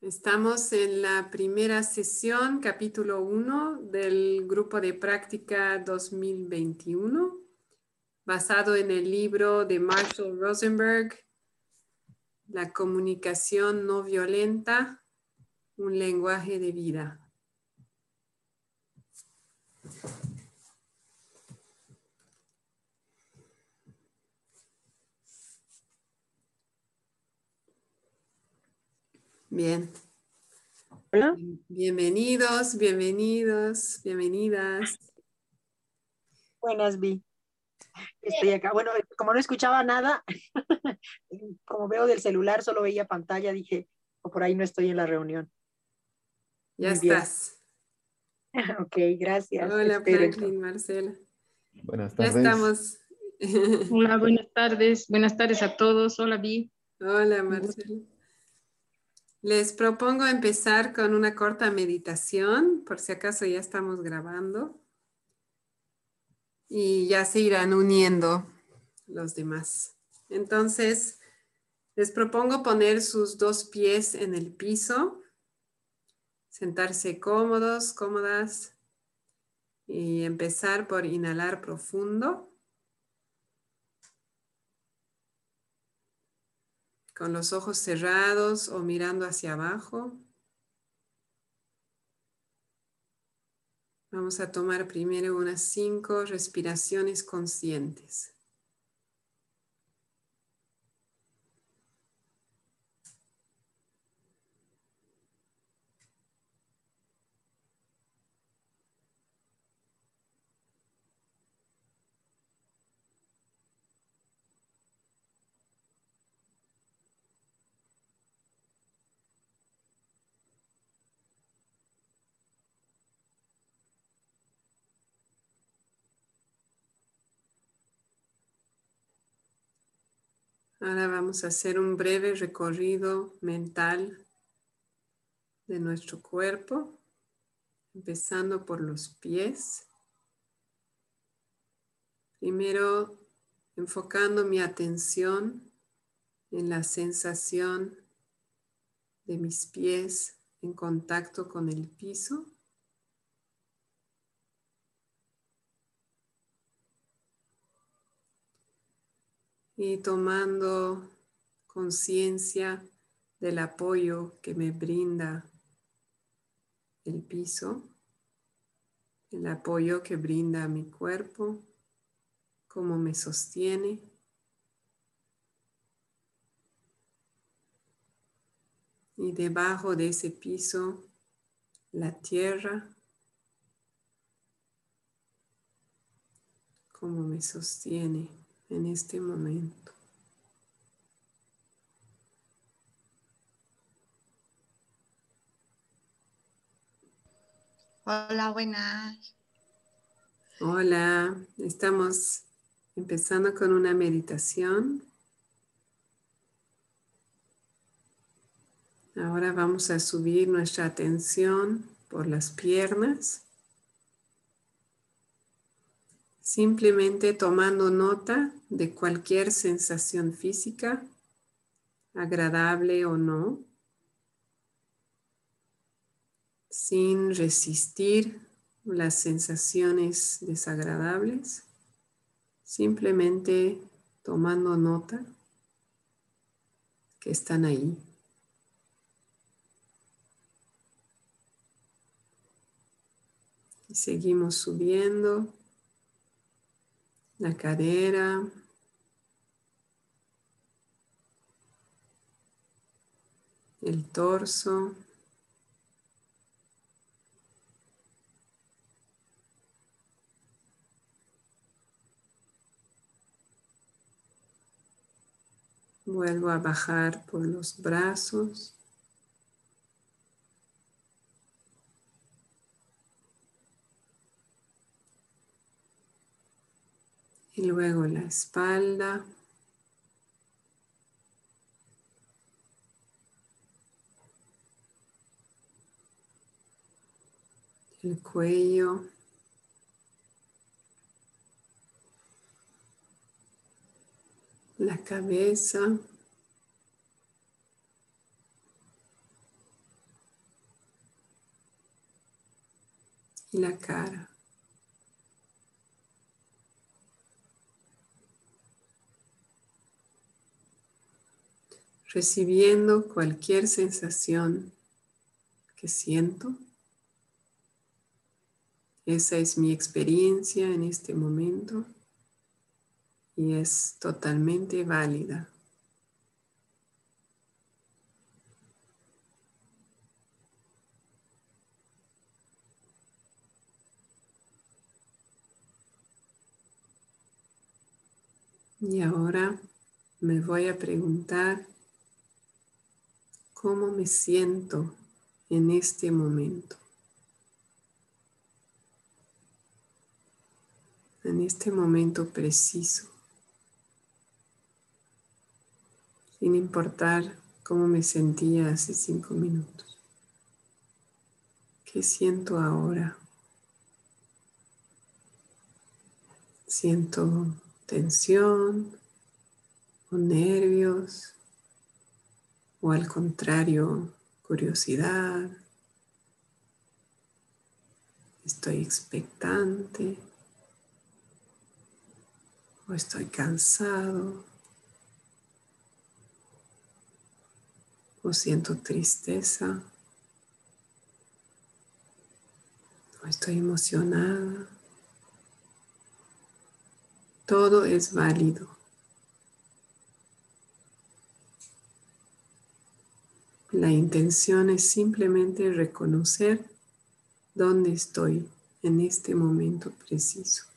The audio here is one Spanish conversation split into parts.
Estamos en la primera sesión, capítulo 1 del grupo de práctica 2021, basado en el libro de Marshall Rosenberg, La comunicación no violenta, un lenguaje de vida. Bien. Hola. Bienvenidos, bienvenidos, bienvenidas. Buenas, Vi. Estoy acá. Bueno, como no escuchaba nada, como veo del celular, solo veía pantalla, dije, o por ahí no estoy en la reunión. Ya estás. ok, gracias. Hola, Franklin, Marcela. Buenas tardes. Ya estamos. Hola, buenas tardes. Buenas tardes a todos. Hola, Vi. Hola, Marcela. Les propongo empezar con una corta meditación, por si acaso ya estamos grabando. Y ya se irán uniendo los demás. Entonces, les propongo poner sus dos pies en el piso, sentarse cómodos, cómodas y empezar por inhalar profundo. Con los ojos cerrados o mirando hacia abajo. Vamos a tomar primero unas cinco respiraciones conscientes. Ahora vamos a hacer un breve recorrido mental de nuestro cuerpo, empezando por los pies. Primero enfocando mi atención en la sensación de mis pies en contacto con el piso. Y tomando conciencia del apoyo que me brinda el piso, el apoyo que brinda mi cuerpo, cómo me sostiene. Y debajo de ese piso, la tierra, cómo me sostiene en este momento. Hola, buenas. Hola, estamos empezando con una meditación. Ahora vamos a subir nuestra atención por las piernas simplemente tomando nota de cualquier sensación física, agradable o no, sin resistir las sensaciones desagradables, simplemente tomando nota que están ahí. Seguimos subiendo la cadera, el torso, Vuelvo a bajar por los brazos. y luego la espalda. El cuello. la cabeza. Y la cara. Recibiendo cualquier sensación que siento. Esa es mi experiencia en este momento y es totalmente válida. Y ahora me voy a preguntar cómo me siento en este momento. En este momento preciso. sin importar cómo me sentía hace cinco minutos. ¿Qué siento ahora? Siento tensión o nervios o al contrario curiosidad. Estoy expectante estoy cansado. o siento tristeza, o estoy emocionada. Todo es válido. La intención es simplemente reconocer dónde estoy en este momento preciso.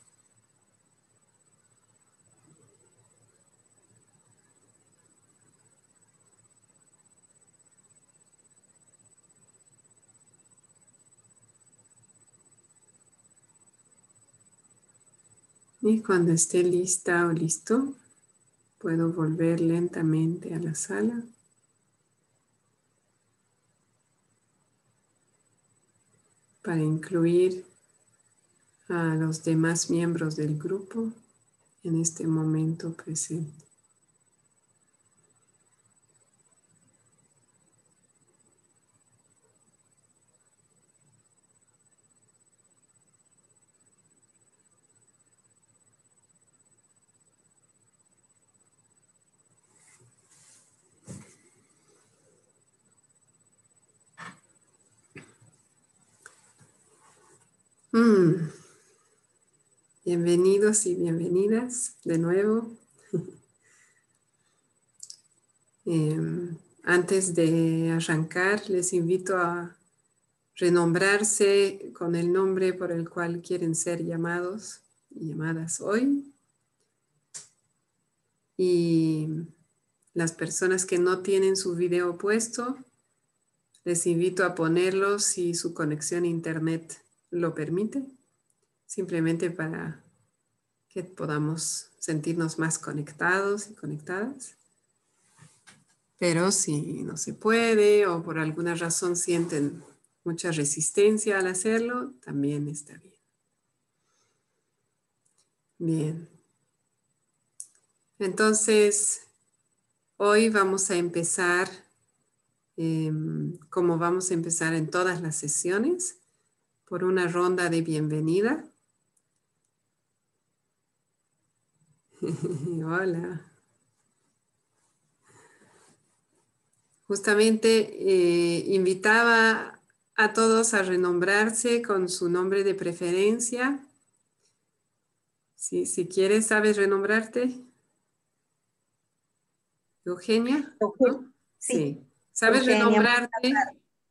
Y cuando esté lista o listo, puedo volver lentamente a la sala. para incluir a los demás miembros del grupo en este momento presente. Mm. Bienvenidos y bienvenidas de nuevo. Em, antes de arrancar, les invito a renombrarse con el nombre por el cual quieren ser llamados y llamadas hoy. Y las personas que no tienen su video puesto, les invito a ponerlo si su conexión a internet lo permite, simplemente para que podamos sentirnos más conectados y conectadas. Pero si no se puede o por alguna razón sienten mucha resistencia al hacerlo, también está bien. Bien. Entonces, hoy vamos a empezar, em, como vamos a empezar en todas las sesiones, por una ronda de bienvenida. Hola. Justamente eh, invitaba a todos a renombrarse con su nombre de preferencia. Si, si quieres, ¿sabes renombrarte? Eugenia. Sí. ¿Sabes renombrarte?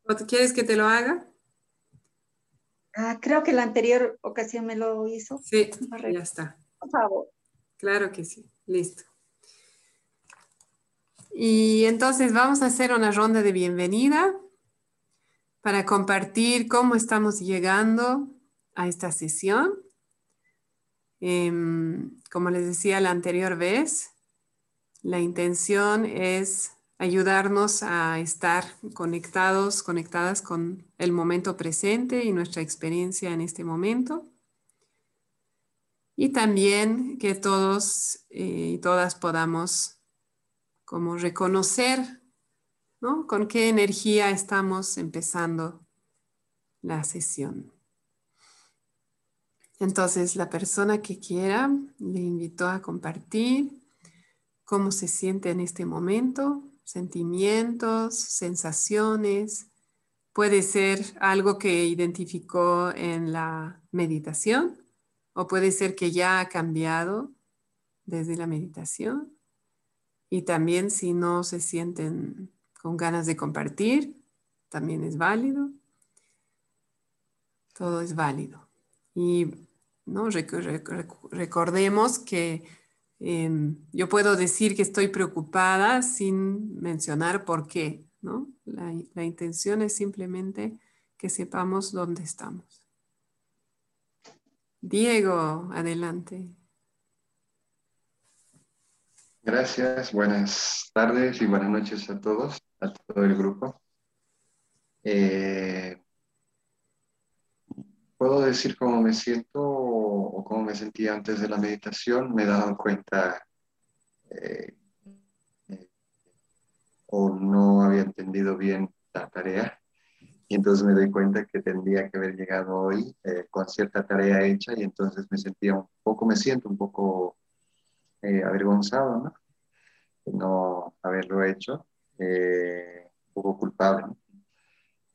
¿O quieres que te lo haga? Ah, creo que la anterior ocasión me lo hizo. Sí, ya está. Por favor. Claro que sí, listo. Y entonces vamos a hacer una ronda de bienvenida para compartir cómo estamos llegando a esta sesión. Em, como les decía la anterior vez, la intención es ayudarnos a estar conectados, conectadas con el momento presente y nuestra experiencia en este momento. Y también que todos eh, y todas podamos como reconocer, ¿no? Con qué energía estamos empezando la sesión. Entonces, la persona que quiera le invito a compartir cómo se siente en este momento, sentimientos, sensaciones. Puede ser algo que identificó en la meditación o puede ser que ya ha cambiado desde la meditación. Y también si no se sienten con ganas de compartir, también es válido. Todo es válido. Y ¿no? recordemos que em, yo puedo decir que estoy preocupada sin mencionar por qué. ¿no? La, intención es simplemente que sepamos dónde estamos. Diego, adelante. Gracias, buenas tardes y buenas noches a todos, a todo el grupo. Eh, puedo decir cómo me siento o, cómo me sentía antes de la meditación. Me he dado cuenta eh, eh, o no había entendido bien la tarea y entonces me doy cuenta que tendría que haber llegado hoy con cierta tarea hecha y entonces me sentía un poco, me siento un poco eh, avergonzado, ¿no? no haberlo hecho, eh, un poco culpable.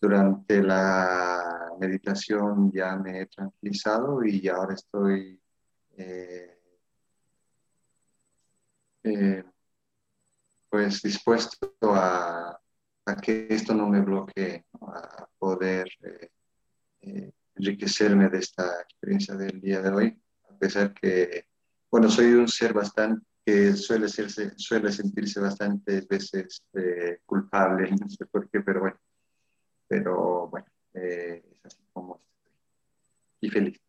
Durante la meditación ya me he tranquilizado y ahora estoy eh, pues dispuesto a, que esto no me bloquee, a poder enriquecerme de esta experiencia del día de hoy, a pesar que bueno, soy un ser bastante que suele, serse, suele sentirse bastantes veces eh, culpable, no sé por qué, pero bueno, pero bueno, eh, así como estoy. Y feliz.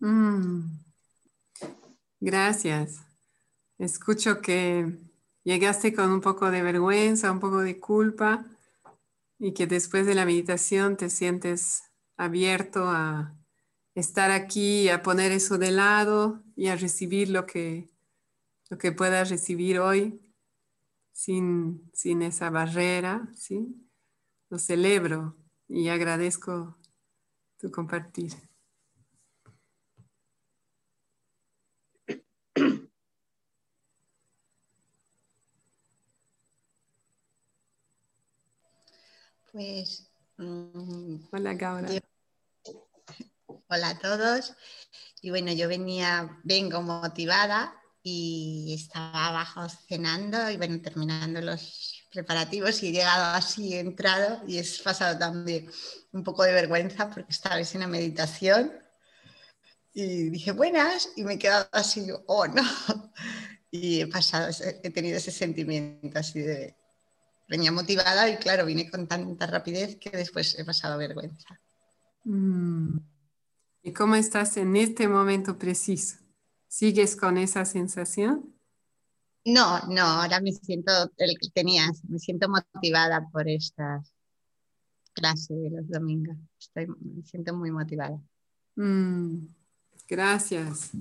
Mm. Gracias. Escucho que llegaste con un poco de vergüenza, un poco de culpa y que después de la meditación te sientes abierto a estar aquí, a poner eso de lado y a recibir lo que, lo que puedas recibir hoy sin, sin esa barrera, ¿sí? Lo celebro y agradezco tu compartir. Pues. Mm, Hola, Gaura. Hola a todos. Y bueno, yo venía, vengo motivada y estaba abajo cenando y bueno, terminando los preparativos y he llegado así, he entrado y he pasado también un poco de vergüenza porque estaba en una meditación y dije buenas y me he quedado así, oh no. Y he pasado, he tenido ese sentimiento así de, venía motivada y claro, vine con tanta rapidez que después he pasado vergüenza. Mm. ¿Y cómo estás en este momento preciso? ¿Sigues con esa sensación? No, no, ahora me siento, el que tenías, me siento motivada por estas clases de los domingos. me siento muy motivada. Mm, gracias,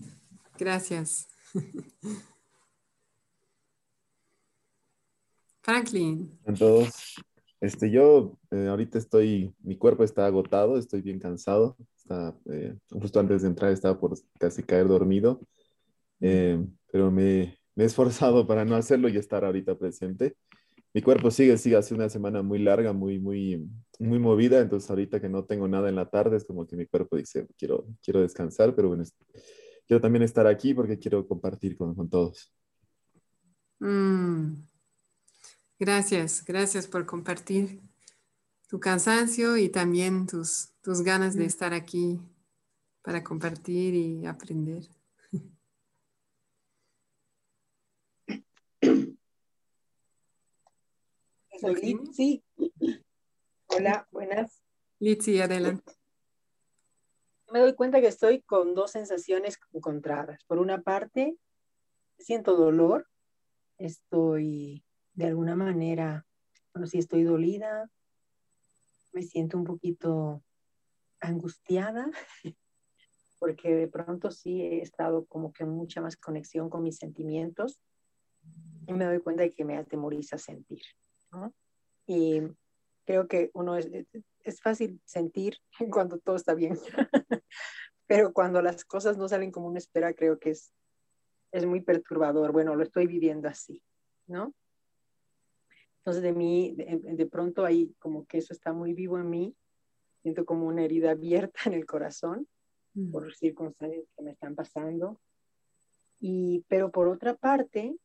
gracias. Franklin. Todos. Este, yo eh, ahorita estoy, mi cuerpo está agotado, estoy bien cansado. Eh, justo antes de entrar estaba por casi caer dormido, eh, pero me, me, he esforzado para no hacerlo y estar ahorita presente. Mi cuerpo sigue, sigue, hace una semana muy larga, muy, muy, muy movida, entonces ahorita que no tengo nada en la tarde es como que mi cuerpo dice, quiero, quiero descansar, pero bueno, quiero también estar aquí porque quiero compartir con, con todos. Mm. Gracias, gracias por compartir tu cansancio y también tus, tus ganas de estar aquí para compartir y aprender. Soy Litsi. Hola, buenas. Litsi, adelante. Me doy cuenta que estoy con dos sensaciones encontradas. Por una parte, siento dolor, estoy de alguna manera, bueno, si estoy dolida, me siento un poquito angustiada, porque de pronto sí he estado como que mucha más conexión con mis sentimientos. y me doy cuenta de que me atemoriza sentir. Y creo que uno es, es fácil sentir cuando todo está bien, pero cuando las cosas no salen como uno espera, creo que es, es muy perturbador. Bueno, lo estoy viviendo así, ¿no? Entonces de mí, de, pronto ahí como que eso está muy vivo en mí, siento como una herida abierta en el corazón mm. por circunstancias que me están pasando. Y, pero por otra parte,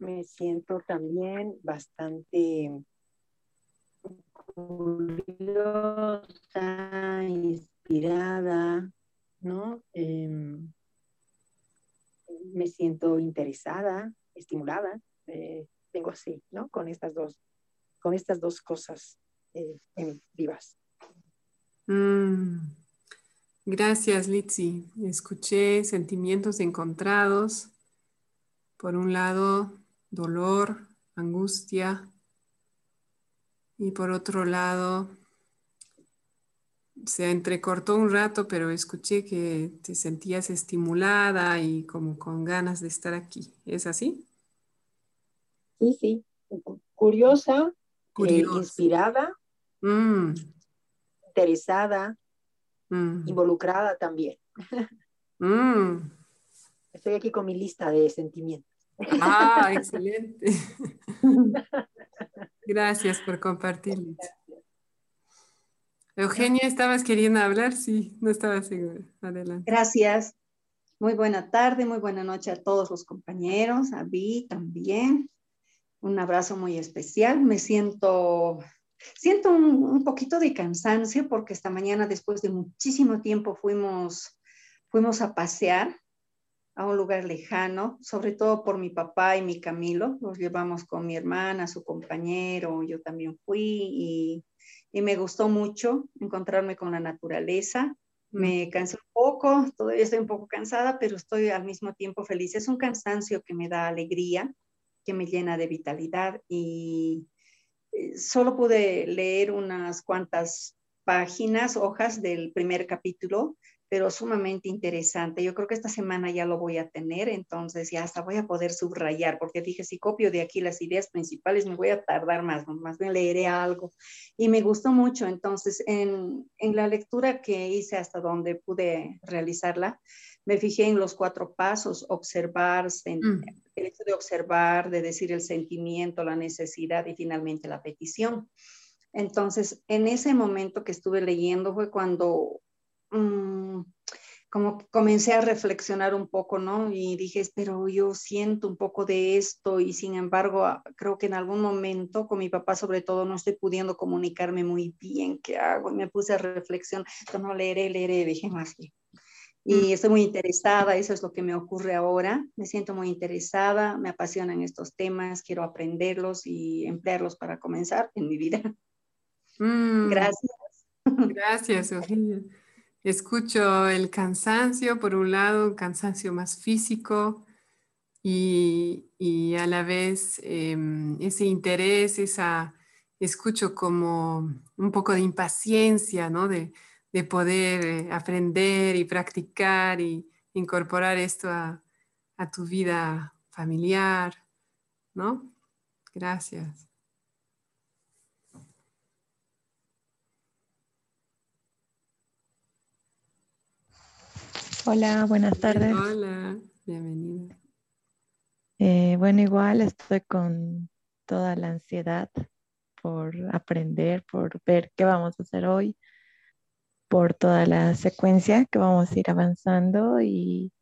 me siento también bastante curiosa, inspirada, ¿no? Em, me siento interesada, estimulada. Eh, tengo así, ¿no? Con estas dos, con estas dos cosas eh, vivas. Mm. Gracias, Litsi. Escuché sentimientos encontrados. Por un lado, dolor, angustia. Y por otro lado, se entrecortó un rato, pero escuché que te sentías estimulada y como con ganas de estar aquí. ¿Es así? Sí, sí. Curiosa, eh, inspirada, mm. interesada, mm. involucrada también. Mm. Estoy aquí con mi lista de sentimientos. Ah, excelente. Gracias por compartir. Eugenia, ¿estabas queriendo hablar? Sí, no estaba segura. Adelante. Gracias. Muy buena tarde, muy buena noche a todos los compañeros, a Vi también un abrazo muy especial. Me siento, siento un, poquito de cansancio porque esta mañana, después de muchísimo tiempo, fuimos, fuimos a pasear a un lugar lejano, sobre todo por mi papá y mi Camilo. Los llevamos con mi hermana, su compañero, yo también fui y, y me gustó mucho encontrarme con la naturaleza. Mm. Me cansé un poco, todavía estoy un poco cansada, pero estoy al mismo tiempo feliz. Es un cansancio que me da alegría que me llena de vitalidad y eh, solo pude leer unas cuantas páginas, hojas del primer capítulo, pero sumamente interesante. Yo creo que esta semana ya lo voy a tener, entonces ya hasta voy a poder subrayar, porque dije, si copio de aquí las ideas principales, me voy a tardar más, más bien leeré algo. Y me gustó mucho, entonces, en, en la lectura que hice hasta donde pude realizarla, me fijé en los cuatro pasos, observar, mm. el hecho de observar, de decir el sentimiento, la necesidad y finalmente la petición. Entonces, en ese momento que estuve leyendo fue cuando mm, como comencé a reflexionar un poco, ¿no? Y dije, pero yo siento un poco de esto y sin embargo, ah, creo que en algún momento con mi papá sobre todo no estoy pudiendo comunicarme muy bien qué hago y me puse a reflexionar, no leeré, leeré, dije más bien y estoy muy interesada, eso es lo que me ocurre ahora. Me siento muy interesada, me apasionan estos temas, quiero aprenderlos y emplearlos para comenzar en mi vida. Mm. Gracias. Gracias, Eugenia. Escucho el cansancio, por un lado, un cansancio más físico y, y a la vez em, ese interés, esa, escucho como un poco de impaciencia, ¿no? De, de poder eh, aprender y practicar y incorporar esto a, tu vida familiar, ¿no? Gracias. Hola, buenas tardes. Hola, bienvenida. Eh, bueno, igual estoy con toda la ansiedad por aprender, por ver qué vamos a hacer hoy por toda la secuencia que vamos a ir avanzando y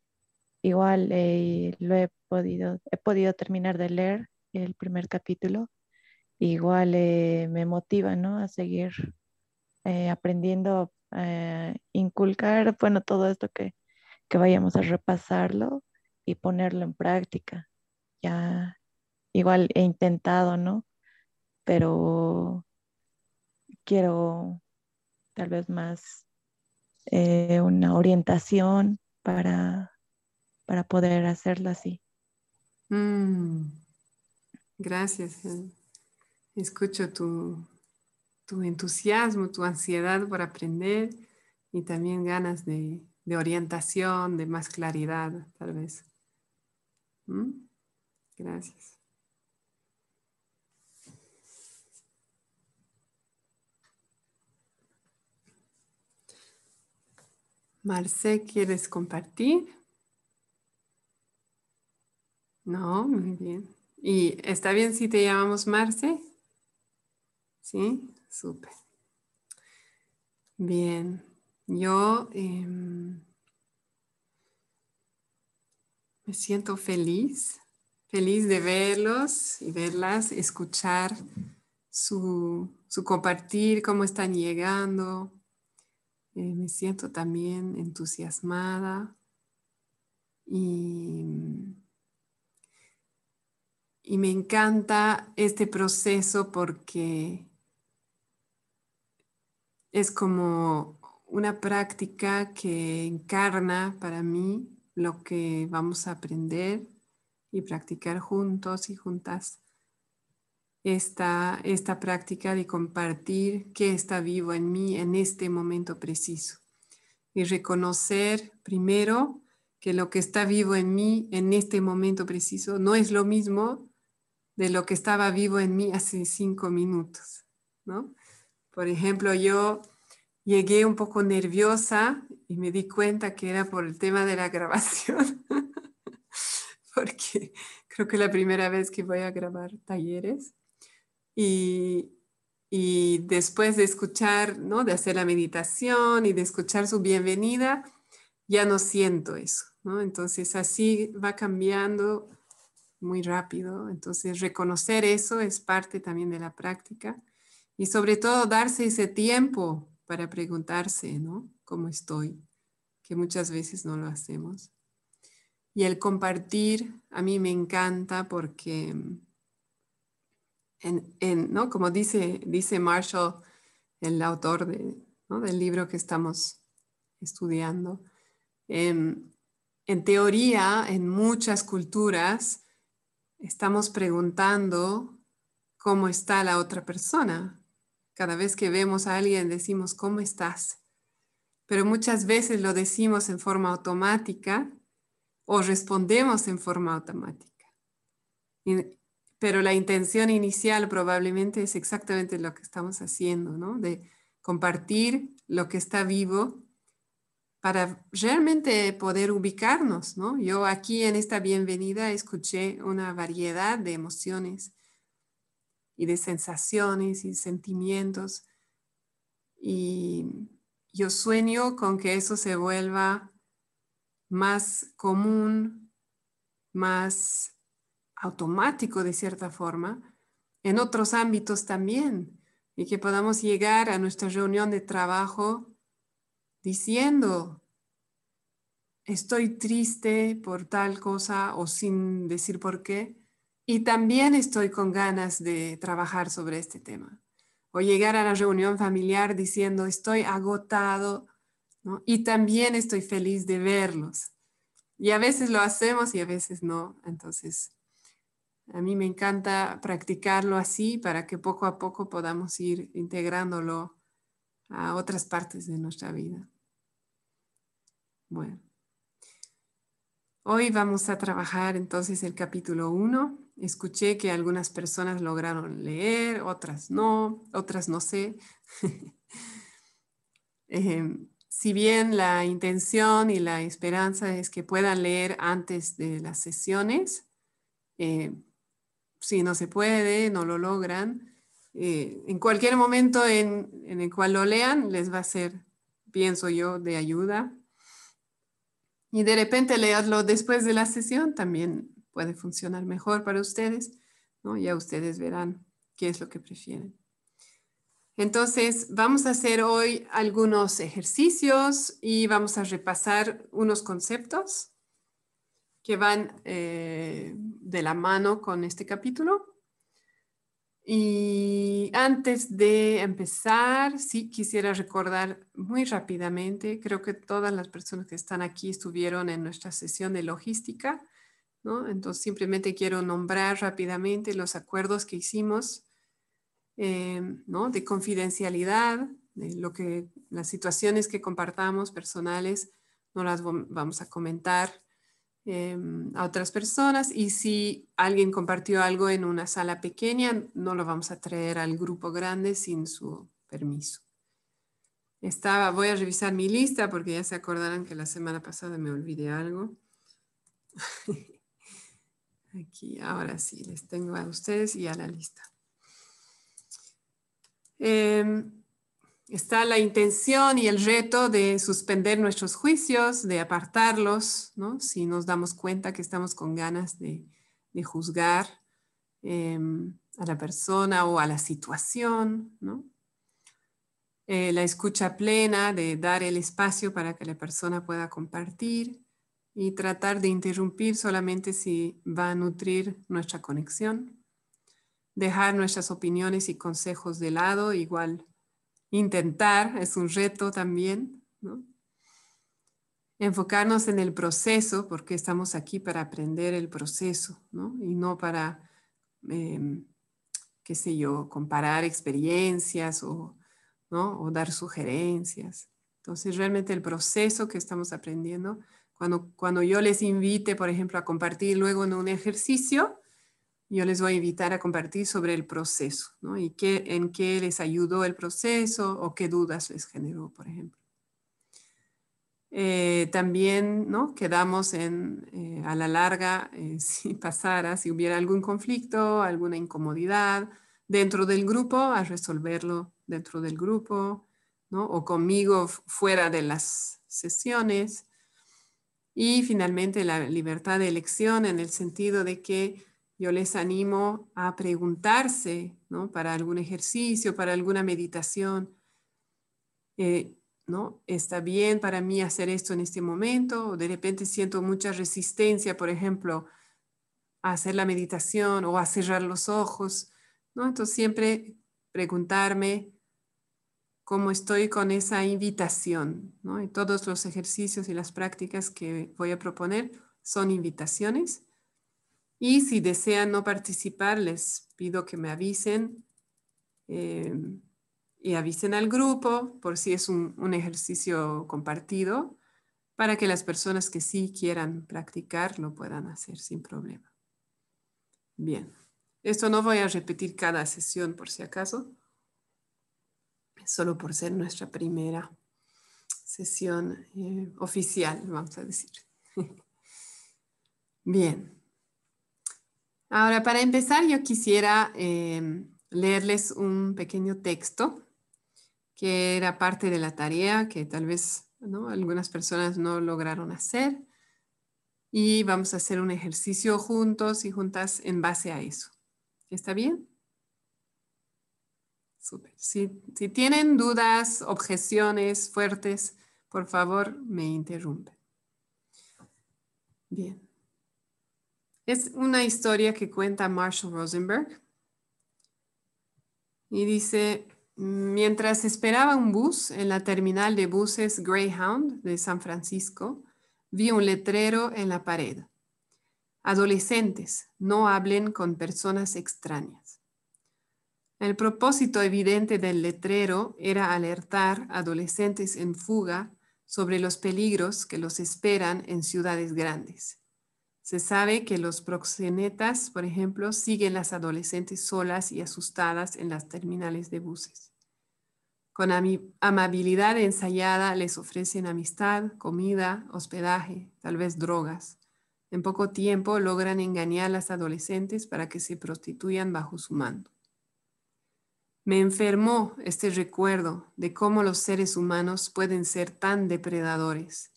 igual eh, lo he podido, he podido terminar de leer el primer capítulo. Igual eh, me motiva, ¿no? A seguir aprendiendo, a inculcar, bueno, todo esto que, que vayamos a repasarlo y ponerlo en práctica. Ya igual he intentado, ¿no? Pero quiero tal vez más eh, una orientación para, para poder hacerlo así. Mm. gracias. Escucho tu, tu, entusiasmo, tu ansiedad por aprender y también ganas de, de orientación, de más claridad, tal vez. ¿Mm? Gracias. Marce, ¿quieres compartir? No, muy bien. ¿Y está bien si te llamamos Marce? Sí, súper. Bien yo em, me siento feliz, feliz de verlos y verlas, escuchar su, compartir, cómo están llegando. Eh, me siento también entusiasmada y y me encanta este proceso porque es como una práctica que encarna para mí lo que vamos a aprender y practicar juntos y juntas. Esta, esta práctica de compartir qué está vivo en mí en este momento preciso y reconocer primero que lo que está vivo en mí en este momento preciso no es lo mismo de lo que estaba vivo en mí hace cinco minutos, ¿no? Por ejemplo, yo llegué un poco nerviosa y me di cuenta que era por el tema de la grabación, porque creo que es la primera vez que voy a grabar talleres. Y, y después de escuchar, ¿no? de hacer la meditación y de escuchar su bienvenida, ya no siento eso. ¿no? Entonces así va cambiando muy rápido. Entonces, reconocer eso es parte también de la práctica y sobre todo darse ese tiempo para preguntarse, ¿no? ¿Cómo estoy? Que muchas veces no lo hacemos. Y el compartir a mí me encanta porque, en, ¿no? como dice, dice Marshall, el autor del libro que estamos estudiando, em, en teoría, en muchas culturas, estamos preguntando cómo está la otra persona. Cada vez que vemos a alguien decimos, ¿cómo estás? Pero muchas veces lo decimos en forma automática o respondemos en forma automática. pero la intención inicial probablemente es exactamente lo que estamos haciendo, ¿no? De compartir lo que está vivo para realmente poder ubicarnos, ¿no? Yo aquí en esta bienvenida escuché una variedad de emociones y de sensaciones y sentimientos. Y yo sueño con que eso se vuelva más común, más automático de cierta forma, en otros ámbitos también, y que podamos llegar a nuestra reunión de trabajo diciendo, estoy triste por tal cosa o sin decir por qué, y también estoy con ganas de trabajar sobre este tema. O llegar a la reunión familiar diciendo, estoy agotado, y también estoy feliz de verlos. Y a veces lo hacemos y a veces no. Entonces, a mí me encanta practicarlo así para que poco a poco podamos ir integrándolo a otras partes de nuestra vida. Bueno, hoy vamos a trabajar entonces el capítulo 1. Escuché que algunas personas lograron leer, otras no, otras no sé. Em, si bien la intención y la esperanza es que puedan leer antes de las sesiones, eh, si no se puede, no lo logran, eh, en cualquier momento en, el cual lo lean, les va a ser, pienso yo, de ayuda. Y de repente leerlo después de la sesión también puede funcionar mejor para ustedes, ¿no? Ya ustedes verán qué es lo que prefieren. Entonces, vamos a hacer hoy algunos ejercicios y vamos a repasar unos conceptos que van eh, de la mano con este capítulo. Y antes de empezar, sí quisiera recordar muy rápidamente, creo que todas las personas que están aquí estuvieron en nuestra sesión de logística, ¿no? Entonces simplemente quiero nombrar rápidamente los acuerdos que hicimos, eh, ¿no? De confidencialidad, de lo que, las situaciones que compartamos personales, no las vamos a comentar Em, a otras personas y si alguien compartió algo en una sala pequeña, no lo vamos a traer al grupo grande sin su permiso. Estaba, voy a revisar mi lista porque ya se acordarán que la semana pasada me olvidé algo. Aquí, ahora sí, les tengo a ustedes y a la lista. Em, está la intención y el reto de suspender nuestros juicios, de apartarlos, ¿no? si nos damos cuenta que estamos con ganas de, juzgar em, a la persona o a la situación. ¿no? Eh, la escucha plena, de dar el espacio para que la persona pueda compartir y tratar de interrumpir solamente si va a nutrir nuestra conexión. Dejar nuestras opiniones y consejos de lado, igual intentar, es un reto también, Enfocarnos en el proceso, porque estamos aquí para aprender el proceso, Y no para, em, qué sé yo, comparar experiencias o, o dar sugerencias. Entonces, realmente el proceso que estamos aprendiendo, cuando, cuando yo les invite, por ejemplo, a compartir luego en un ejercicio, yo les voy a invitar a compartir sobre el proceso, ¿no? Y qué, en qué les ayudó el proceso o qué dudas les generó, por ejemplo. Eh, también, ¿no? Quedamos en, eh, a la larga, eh, si pasara, si hubiera algún conflicto, alguna incomodidad dentro del grupo, a resolverlo dentro del grupo, ¿no? O conmigo fuera de las sesiones. Y finalmente la libertad de elección en el sentido de que yo les animo a preguntarse, ¿no? Para algún ejercicio, para alguna meditación, eh, ¿no? ¿Está bien para mí hacer esto en este momento? O de repente siento mucha resistencia, por ejemplo, a hacer la meditación o a cerrar los ojos, ¿no? Entonces siempre preguntarme cómo estoy con esa invitación, todos los ejercicios y las prácticas que voy a proponer son invitaciones y si desean no participar, les pido que me avisen eh, y avisen al grupo por si es un, un, ejercicio compartido para que las personas que sí quieran practicar lo puedan hacer sin problema. Bien, esto no voy a repetir cada sesión por si acaso, solo por ser nuestra primera sesión eh, oficial, vamos a decir. Bien. Ahora, para empezar, yo quisiera em, leerles un pequeño texto que era parte de la tarea que tal vez algunas personas no lograron hacer. Y vamos a hacer un ejercicio juntos y juntas en base a eso. ¿Está bien? Si, si tienen dudas, objeciones fuertes, por favor, me interrumpen. Bien. Es una historia que cuenta Marshall Rosenberg y dice, mientras esperaba un bus en la terminal de buses Greyhound de San Francisco, vi un letrero en la pared. Adolescentes, no hablen con personas extrañas. El propósito evidente del letrero era alertar adolescentes en fuga sobre los peligros que los esperan en ciudades grandes. Se sabe que los proxenetas, por ejemplo, siguen las adolescentes solas y asustadas en las terminales de buses. Con amabilidad ensayada les ofrecen amistad, comida, hospedaje, tal vez drogas. En poco tiempo logran engañar a las adolescentes para que se prostituyan bajo su mando. Me enfermó este recuerdo de cómo los seres humanos pueden ser tan depredadores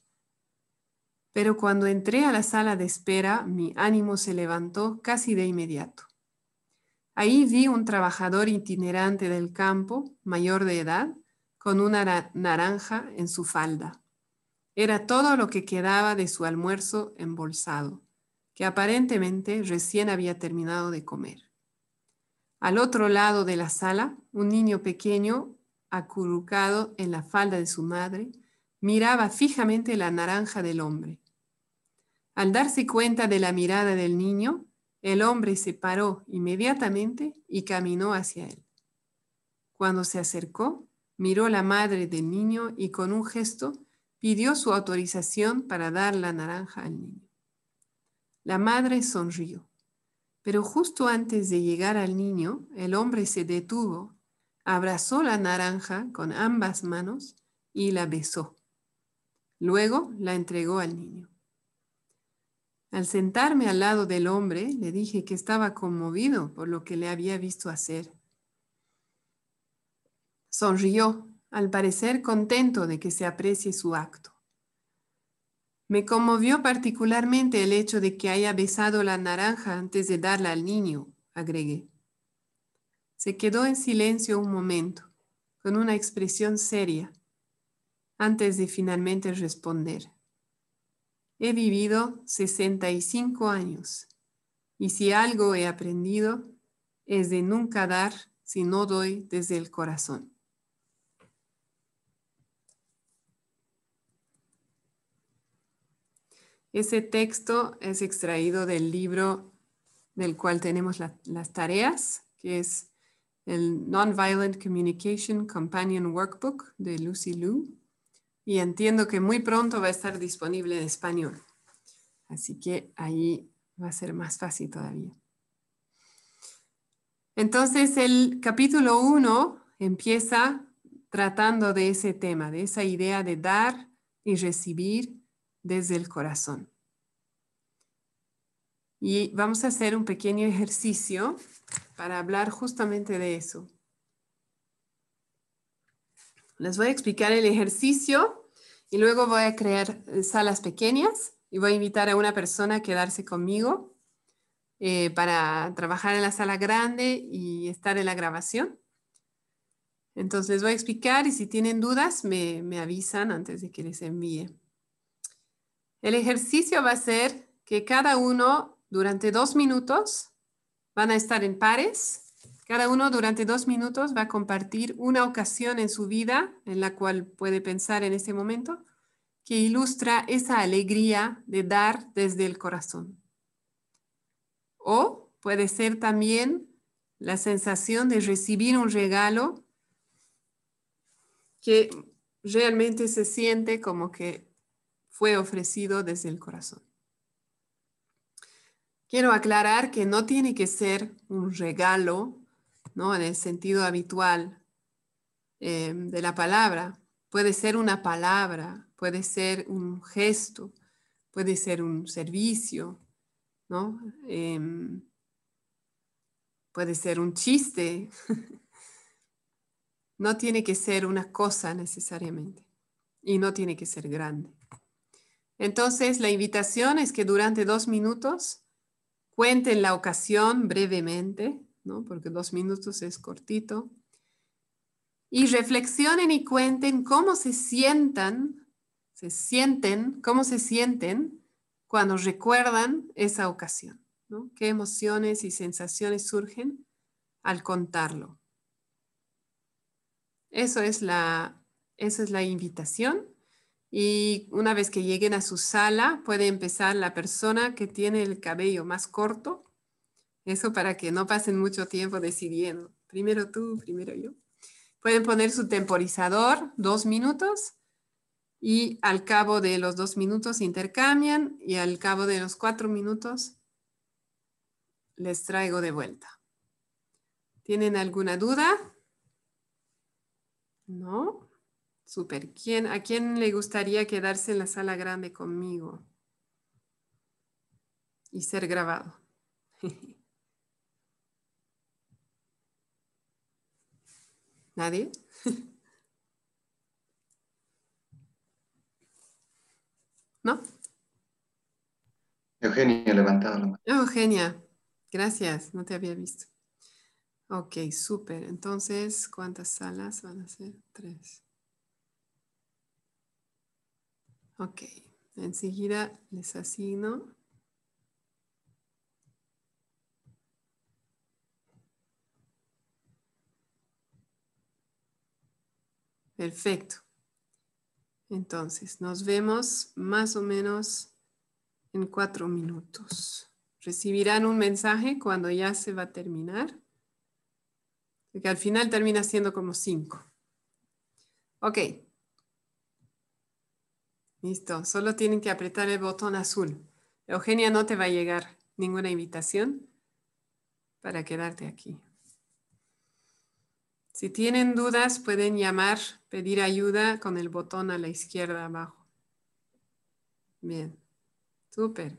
pero cuando entré a la sala de espera, mi ánimo se levantó casi de inmediato. Ahí vi un trabajador itinerante del campo, mayor de edad, con una naranja en su falda. Era todo lo que quedaba de su almuerzo embolsado, que aparentemente recién había terminado de comer. Al otro lado de la sala, un niño pequeño, acurrucado en la falda de su madre, miraba fijamente la naranja del hombre. Al darse cuenta de la mirada del niño, el hombre se paró inmediatamente y caminó hacia él. Cuando se acercó, miró la madre del niño y con un gesto pidió su autorización para dar la naranja al niño. La madre sonrió, pero justo antes de llegar al niño, el hombre se detuvo, abrazó la naranja con ambas manos y la besó. Luego la entregó al niño. Al sentarme al lado del hombre, le dije que estaba conmovido por lo que le había visto hacer. Sonrió, al parecer contento de que se aprecie su acto. Me conmovió particularmente el hecho de que haya besado la naranja antes de darla al niño, agregué. Se quedó en silencio un momento, con una expresión seria, antes de finalmente responder. He vivido 65 años y si algo he aprendido es de nunca dar si no doy desde el corazón. Ese texto es extraído del libro del cual tenemos las tareas, que es el Nonviolent Communication Companion Workbook de Lucy Liu. Y entiendo que muy pronto va a estar disponible en español. Así que ahí va a ser más fácil todavía. Entonces el capítulo 1 empieza tratando de ese tema, de esa idea de dar y recibir desde el corazón. Y vamos a hacer un pequeño ejercicio para hablar justamente de eso. Les voy a explicar el ejercicio y luego voy a crear salas pequeñas y voy a invitar a una persona a quedarse conmigo eh, para trabajar en la sala grande y estar en la grabación. Entonces les voy a explicar y si tienen dudas me, me avisan antes de que les envíe. El ejercicio va a ser que cada uno durante dos minutos van a estar en pares. Cada uno durante dos minutos va a compartir una ocasión en su vida en la cual puede pensar en este momento que ilustra esa alegría de dar desde el corazón. O puede ser también la sensación de recibir un regalo que realmente se siente como que fue ofrecido desde el corazón. Quiero aclarar que no tiene que ser un regalo, ¿no? En el sentido habitual em, de la palabra. Puede ser una palabra, puede ser un gesto, puede ser un servicio, ¿no? Em, puede ser un chiste. no tiene que ser una cosa necesariamente y no tiene que ser grande. Entonces, la invitación es que durante dos minutos cuenten la ocasión brevemente, porque dos minutos es cortito, y reflexionen y cuenten cómo se sientan, se sienten, cómo se sienten cuando recuerdan esa ocasión, ¿no? qué emociones y sensaciones surgen al contarlo. Eso es la, esa es la invitación y una vez que lleguen a su sala, puede empezar la persona que tiene el cabello más corto. Eso para que no pasen mucho tiempo decidiendo. Primero tú, primero yo. Pueden poner su temporizador dos minutos y al cabo de los dos minutos intercambian y al cabo de los cuatro minutos les traigo de vuelta. ¿Tienen alguna duda? ¿No? Súper. ¿Quién, ¿A quién le gustaría quedarse en la sala grande conmigo? Y ser grabado. ¿Nadie? ¿No? Eugenia, levantado la mano. Eugenia, gracias, no te había visto. Ok, súper. Entonces, ¿cuántas salas van a ser? Tres. Ok, enseguida les asigno. Perfecto. Entonces, nos vemos más o menos en cuatro minutos. Recibirán un mensaje cuando ya se va a terminar. Porque al final termina siendo como cinco. Ok. Listo, solo tienen que apretar el botón azul. Eugenia, no te va a llegar ninguna invitación para quedarte aquí. Si tienen dudas, pueden llamar, pedir ayuda con el botón a la izquierda abajo. Bien, súper.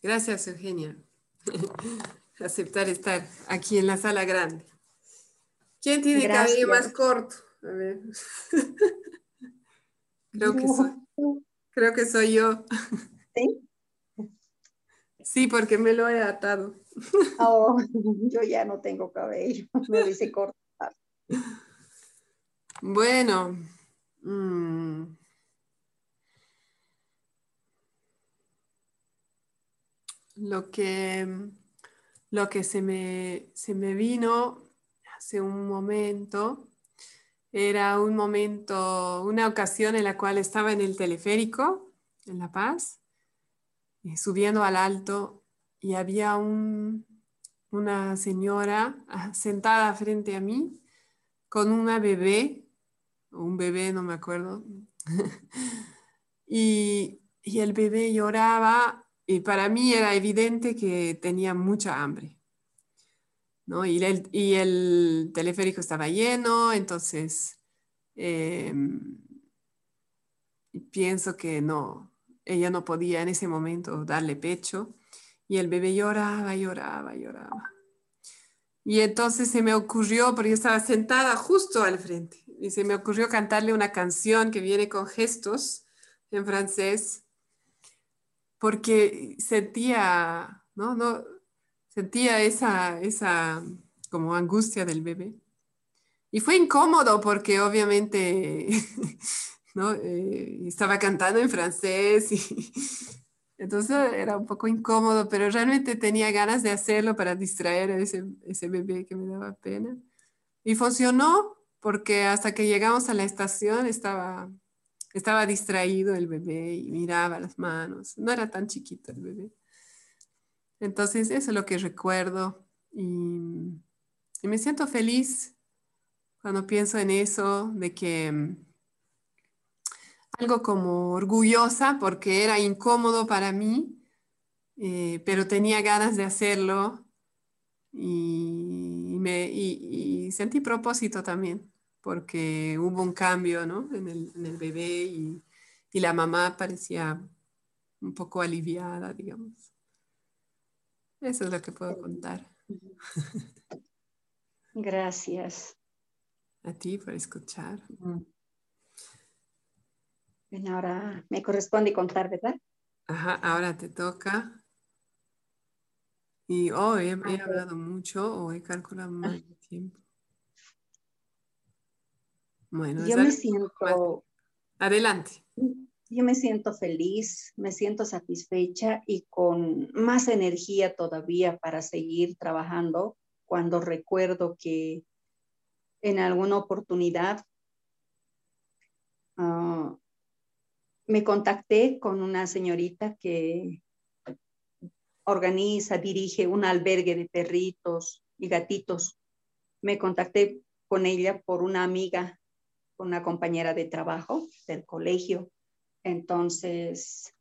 Gracias, Eugenia. Aceptar estar aquí en la sala grande. ¿Quién tiene cabello más corto? A ver. creo, que soy, creo que soy yo. ¿Sí? Sí, porque me lo he atado. Oh, yo ya no tengo cabello, me dice cortar. Bueno. Mm. Lo que, lo que se, me, se me vino hace un momento era un momento, una ocasión en la cual estaba en el teleférico en La Paz, eh, subiendo al alto y había una señora sentada frente a mí con una bebé, un bebé, no me acuerdo, y, y el bebé lloraba y para mí era evidente que tenía mucha hambre. ¿No? Y, el, y el teleférico estaba lleno, entonces em, pienso que no, ella no podía en ese momento darle pecho y el bebé lloraba, lloraba, lloraba. Y entonces se me ocurrió, porque yo estaba sentada justo al frente, y se me ocurrió cantarle una canción que viene con gestos en francés, porque sentía, ¿no? no sentía esa, esa como angustia del bebé. Y fue incómodo porque obviamente ¿no? Eh, estaba cantando en francés y entonces era un poco incómodo, pero realmente tenía ganas de hacerlo para distraer a ese, ese bebé que me daba pena. Y funcionó porque hasta que llegamos a la estación estaba, estaba distraído el bebé y miraba las manos. No era tan chiquito el bebé. Entonces eso es lo que recuerdo y, me siento feliz cuando pienso en eso, de que algo como orgullosa porque era incómodo para mí, eh, pero tenía ganas de hacerlo y, me, y, sentí propósito también porque hubo un cambio ¿no? en, el, en, el, bebé y, y la mamá parecía un poco aliviada, digamos. Eso es lo que puedo contar. Gracias. A ti por escuchar. Bueno, ahora me corresponde contar, ¿verdad? Ajá, ahora te toca. Y hoy oh, he, hablado mucho o he calculado más tiempo. Bueno, yo me siento. Adelante. Yo me siento feliz, me siento satisfecha y con más energía todavía para seguir trabajando cuando recuerdo que en alguna oportunidad uh, me contacté con una señorita que organiza, dirige un albergue de perritos y gatitos. Me contacté con ella por una amiga, una compañera de trabajo del colegio. Entonces,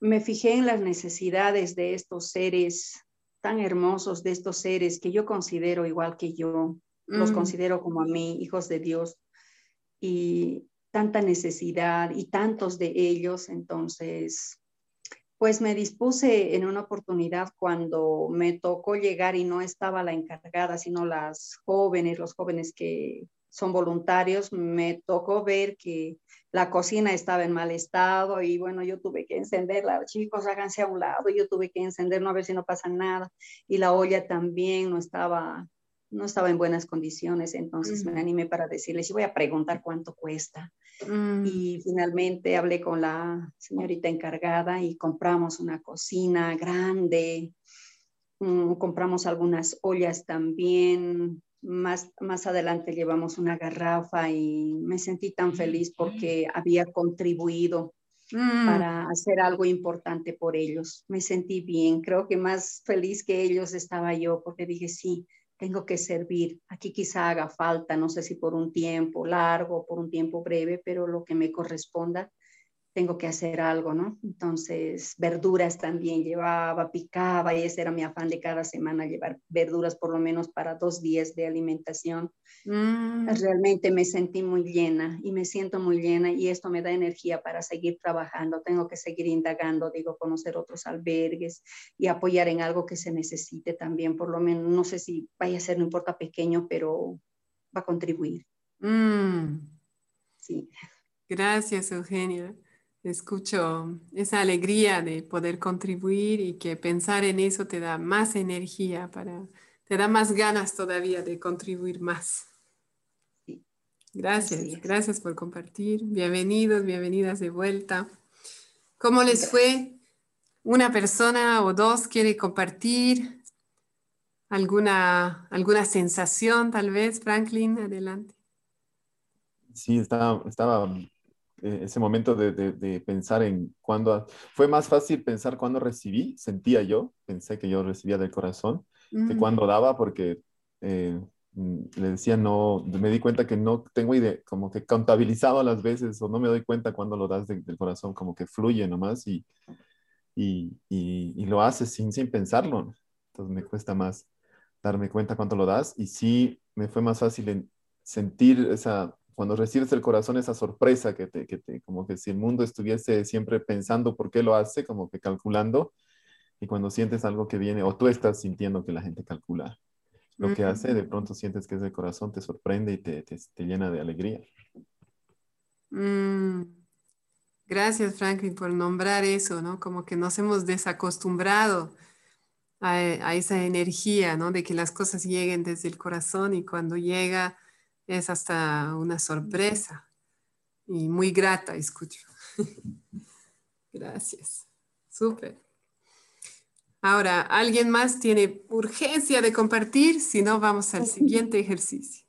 me fijé en las necesidades de estos seres tan hermosos, de estos seres que yo considero igual que yo, los mm. considero como a mí, hijos de Dios. Y tanta necesidad y tantos de ellos, entonces, pues me dispuse en una oportunidad cuando me tocó llegar y no estaba la encargada, sino las jóvenes, los jóvenes que son voluntarios, me tocó ver que la cocina estaba en mal estado y bueno, yo tuve que encenderla, chicos, háganse a un lado, yo tuve que encender, no a ver si no pasa nada, y la olla también no estaba no estaba en buenas condiciones, entonces me animé para decirles, y voy a preguntar cuánto cuesta. Mm. Y finalmente hablé con la señorita encargada y compramos una cocina grande, mm, compramos algunas ollas también, más, más adelante llevamos una garrafa y me sentí tan feliz porque había contribuido mm. para hacer algo importante por ellos. Me sentí bien, creo que más feliz que ellos estaba yo porque dije, sí, tengo que servir. Aquí quizá haga falta, no sé si por un tiempo largo o por un tiempo breve, pero lo que me corresponda, tengo que hacer algo, ¿no? Entonces, verduras también llevaba, picaba y ese era mi afán de cada semana, llevar verduras por lo menos para dos días de alimentación. Mm. Realmente me sentí muy llena y me siento muy llena y esto me da energía para seguir trabajando. Tengo que seguir indagando, digo, conocer otros albergues y apoyar en algo que se necesite también, por lo menos, no sé si vaya a ser, no importa pequeño, pero va a contribuir. Mm. Sí. Gracias, Eugenia escucho esa alegría de poder contribuir y que pensar en eso te da más energía para, te da más ganas todavía de contribuir más. Gracias, gracias por compartir. Bienvenidos, bienvenidas de vuelta. ¿Cómo les fue? ¿Una persona o dos quiere compartir alguna, alguna sensación tal vez? Franklin, adelante. Sí, estaba, estaba ese momento de, de, pensar en cuándo, fue más fácil pensar cuándo recibí, sentía yo, pensé que yo recibía del corazón, que cuando daba, porque eh, mm, le decía no, me di cuenta que no tengo idea, como que contabilizado las veces o no me doy cuenta cuando lo das del corazón, como que fluye nomás y, y, y, lo haces sin, sin pensarlo. Entonces me cuesta más darme cuenta cuánto lo das y sí me fue más fácil en sentir esa cuando recibes el corazón esa sorpresa que te, que te, como que si el mundo estuviese siempre pensando por qué lo hace, como que calculando, y cuando sientes algo que viene, o tú estás sintiendo que la gente calcula lo que hace, de pronto sientes que ese corazón te sorprende y te, te, llena de alegría. Mm. Gracias, Franklin, por nombrar eso, ¿no? Como que nos hemos desacostumbrado a, a, esa energía, ¿no? De que las cosas lleguen desde el corazón y cuando llega es hasta una sorpresa y muy grata, escucho. Gracias. Súper. Ahora, ¿alguien más tiene urgencia de compartir? Si no, vamos al siguiente ejercicio.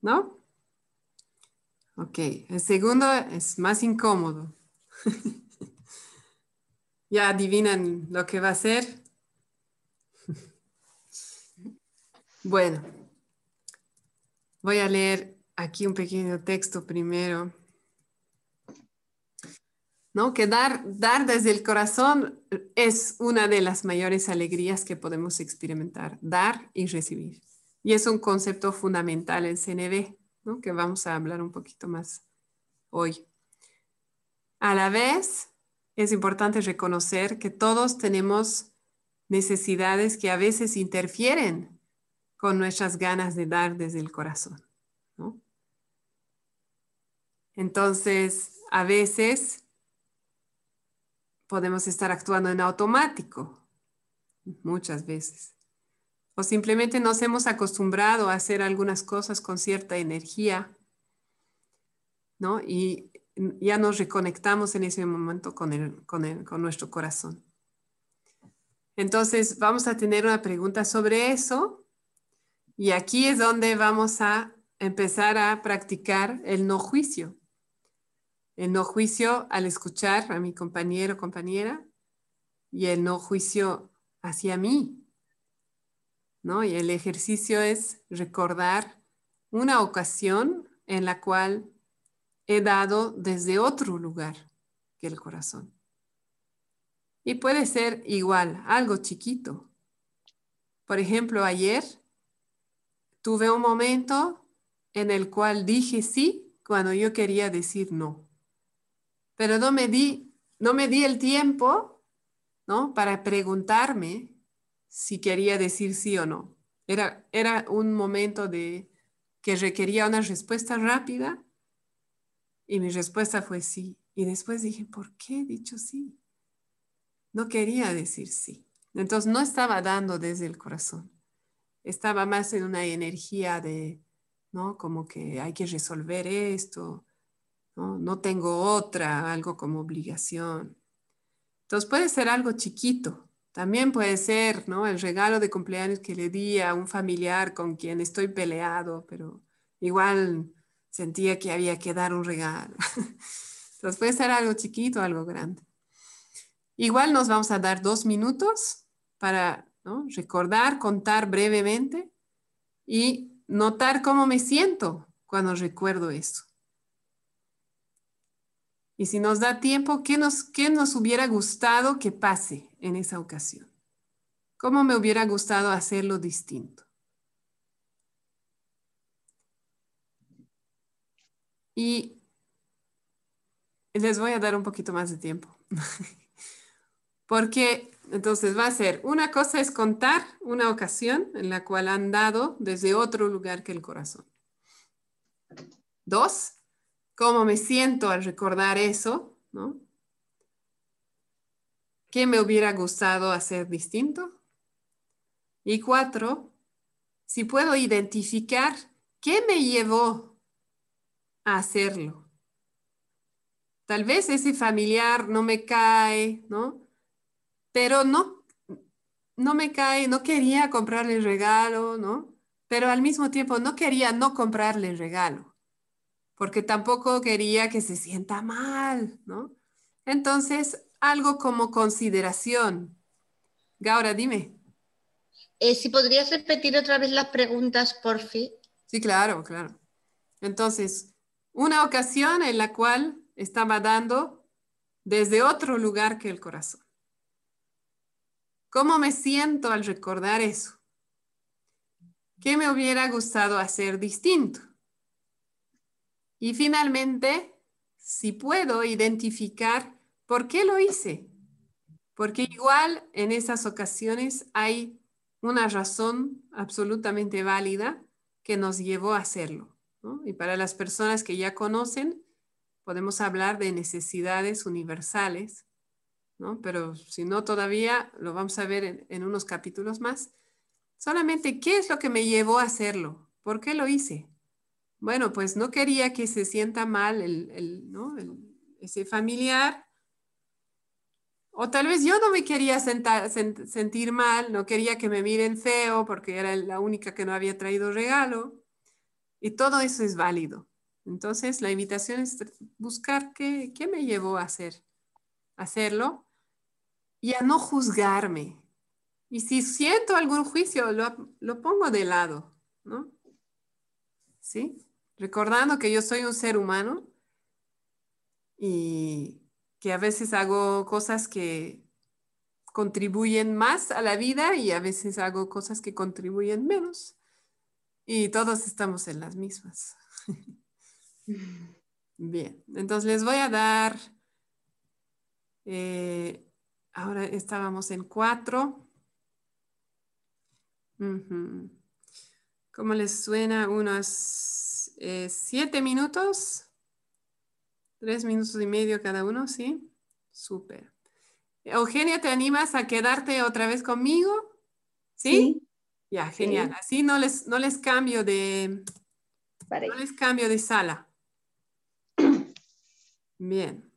¿No? Ok, el segundo es más incómodo. ¿Ya adivinan lo que va a ser? Bueno, voy a leer aquí un pequeño texto primero. ¿No? Que dar, dar desde el corazón es una de las mayores alegrías que podemos experimentar, dar y recibir. Y es un concepto fundamental en CNV, ¿no? que vamos a hablar un poquito más hoy. A la vez, es importante reconocer que todos tenemos necesidades que a veces interfieren con nuestras ganas de dar desde el corazón. Entonces, a veces podemos estar actuando en automático, muchas veces. O simplemente nos hemos acostumbrado a hacer algunas cosas con cierta energía, ¿no? Y ya nos reconectamos en ese momento con, con nuestro corazón. Entonces, vamos a tener una pregunta sobre eso y aquí es donde vamos a empezar a practicar el no juicio. El no juicio al escuchar a mi compañero o compañera y el no juicio hacia mí. ¿no? Y el ejercicio es recordar una ocasión en la cual he dado desde otro lugar que el corazón. Y puede ser igual, algo chiquito. Por ejemplo, ayer Tuve un momento en el cual dije sí cuando yo quería decir no. Pero no me di, no me di el tiempo, ¿no? Para preguntarme si quería decir sí o no. Era, era un momento de que requería una respuesta rápida y mi respuesta fue sí. Y después dije, ¿por qué he dicho sí? No quería decir sí. Entonces no estaba dando desde el corazón estaba más en una energía de, ¿no? Como que hay que resolver esto, ¿no? No tengo otra, algo como obligación. Entonces puede ser algo chiquito. También puede ser, ¿no? El regalo de cumpleaños que le di a un familiar con quien estoy peleado, pero igual sentía que había que dar un regalo. Entonces puede ser algo chiquito, algo grande. Igual nos vamos a dar dos minutos para Recordar, contar brevemente y notar cómo me siento cuando recuerdo eso. Y si nos da tiempo, ¿qué nos, qué nos hubiera gustado que pase en esa ocasión? ¿Cómo me hubiera gustado hacerlo distinto? Y les voy a dar un poquito más de tiempo. Porque entonces va a ser, una cosa es contar una ocasión en la cual han dado desde otro lugar que el corazón. Dos, cómo me siento al recordar eso, ¿no? ¿Qué me hubiera gustado hacer distinto? Y cuatro, si puedo identificar qué me llevó a hacerlo. Tal vez ese familiar no me cae, ¿no? Pero no, no me cae, no quería comprarle el regalo, ¿no? Pero al mismo tiempo no quería no comprarle el regalo, porque tampoco quería que se sienta mal, ¿no? Entonces, algo como consideración. Gaura, dime. Eh, si podrías repetir otra vez las preguntas, por fin. Sí, claro, claro. Entonces, una ocasión en la cual estaba dando desde otro lugar que el corazón. ¿Cómo me siento al recordar eso? ¿Qué me hubiera gustado hacer distinto? Y finalmente, si puedo identificar por qué lo hice. Porque igual en esas ocasiones hay una razón absolutamente válida que nos llevó a hacerlo. Y para las personas que ya conocen, podemos hablar de necesidades universales pero si no todavía, lo vamos a ver en, unos capítulos más. Solamente, ¿qué es lo que me llevó a hacerlo? ¿Por qué lo hice? Bueno, pues no quería que se sienta mal ese familiar. O tal vez yo no me quería sentir mal, no quería que me miren feo porque era la única que no había traído regalo. Y todo eso es válido. Entonces, la invitación es buscar qué, qué me llevó a hacer, hacerlo y a no juzgarme. Y si siento algún juicio, lo, pongo de lado, ¿no? ¿Sí? Recordando que yo soy un ser humano y que a veces hago cosas que contribuyen más a la vida y a veces hago cosas que contribuyen menos. Y todos estamos en las mismas. Bien, entonces les voy a dar eh, Ahora estábamos en cuatro. ¿Cómo les suena? Unos eh, siete minutos. Tres minutos y medio cada uno, ¿sí? Súper. Eugenia, ¿te animas a quedarte otra vez conmigo? ¿Sí? Ya, genial. Así no les, no les cambio de... No les cambio de sala. Bien.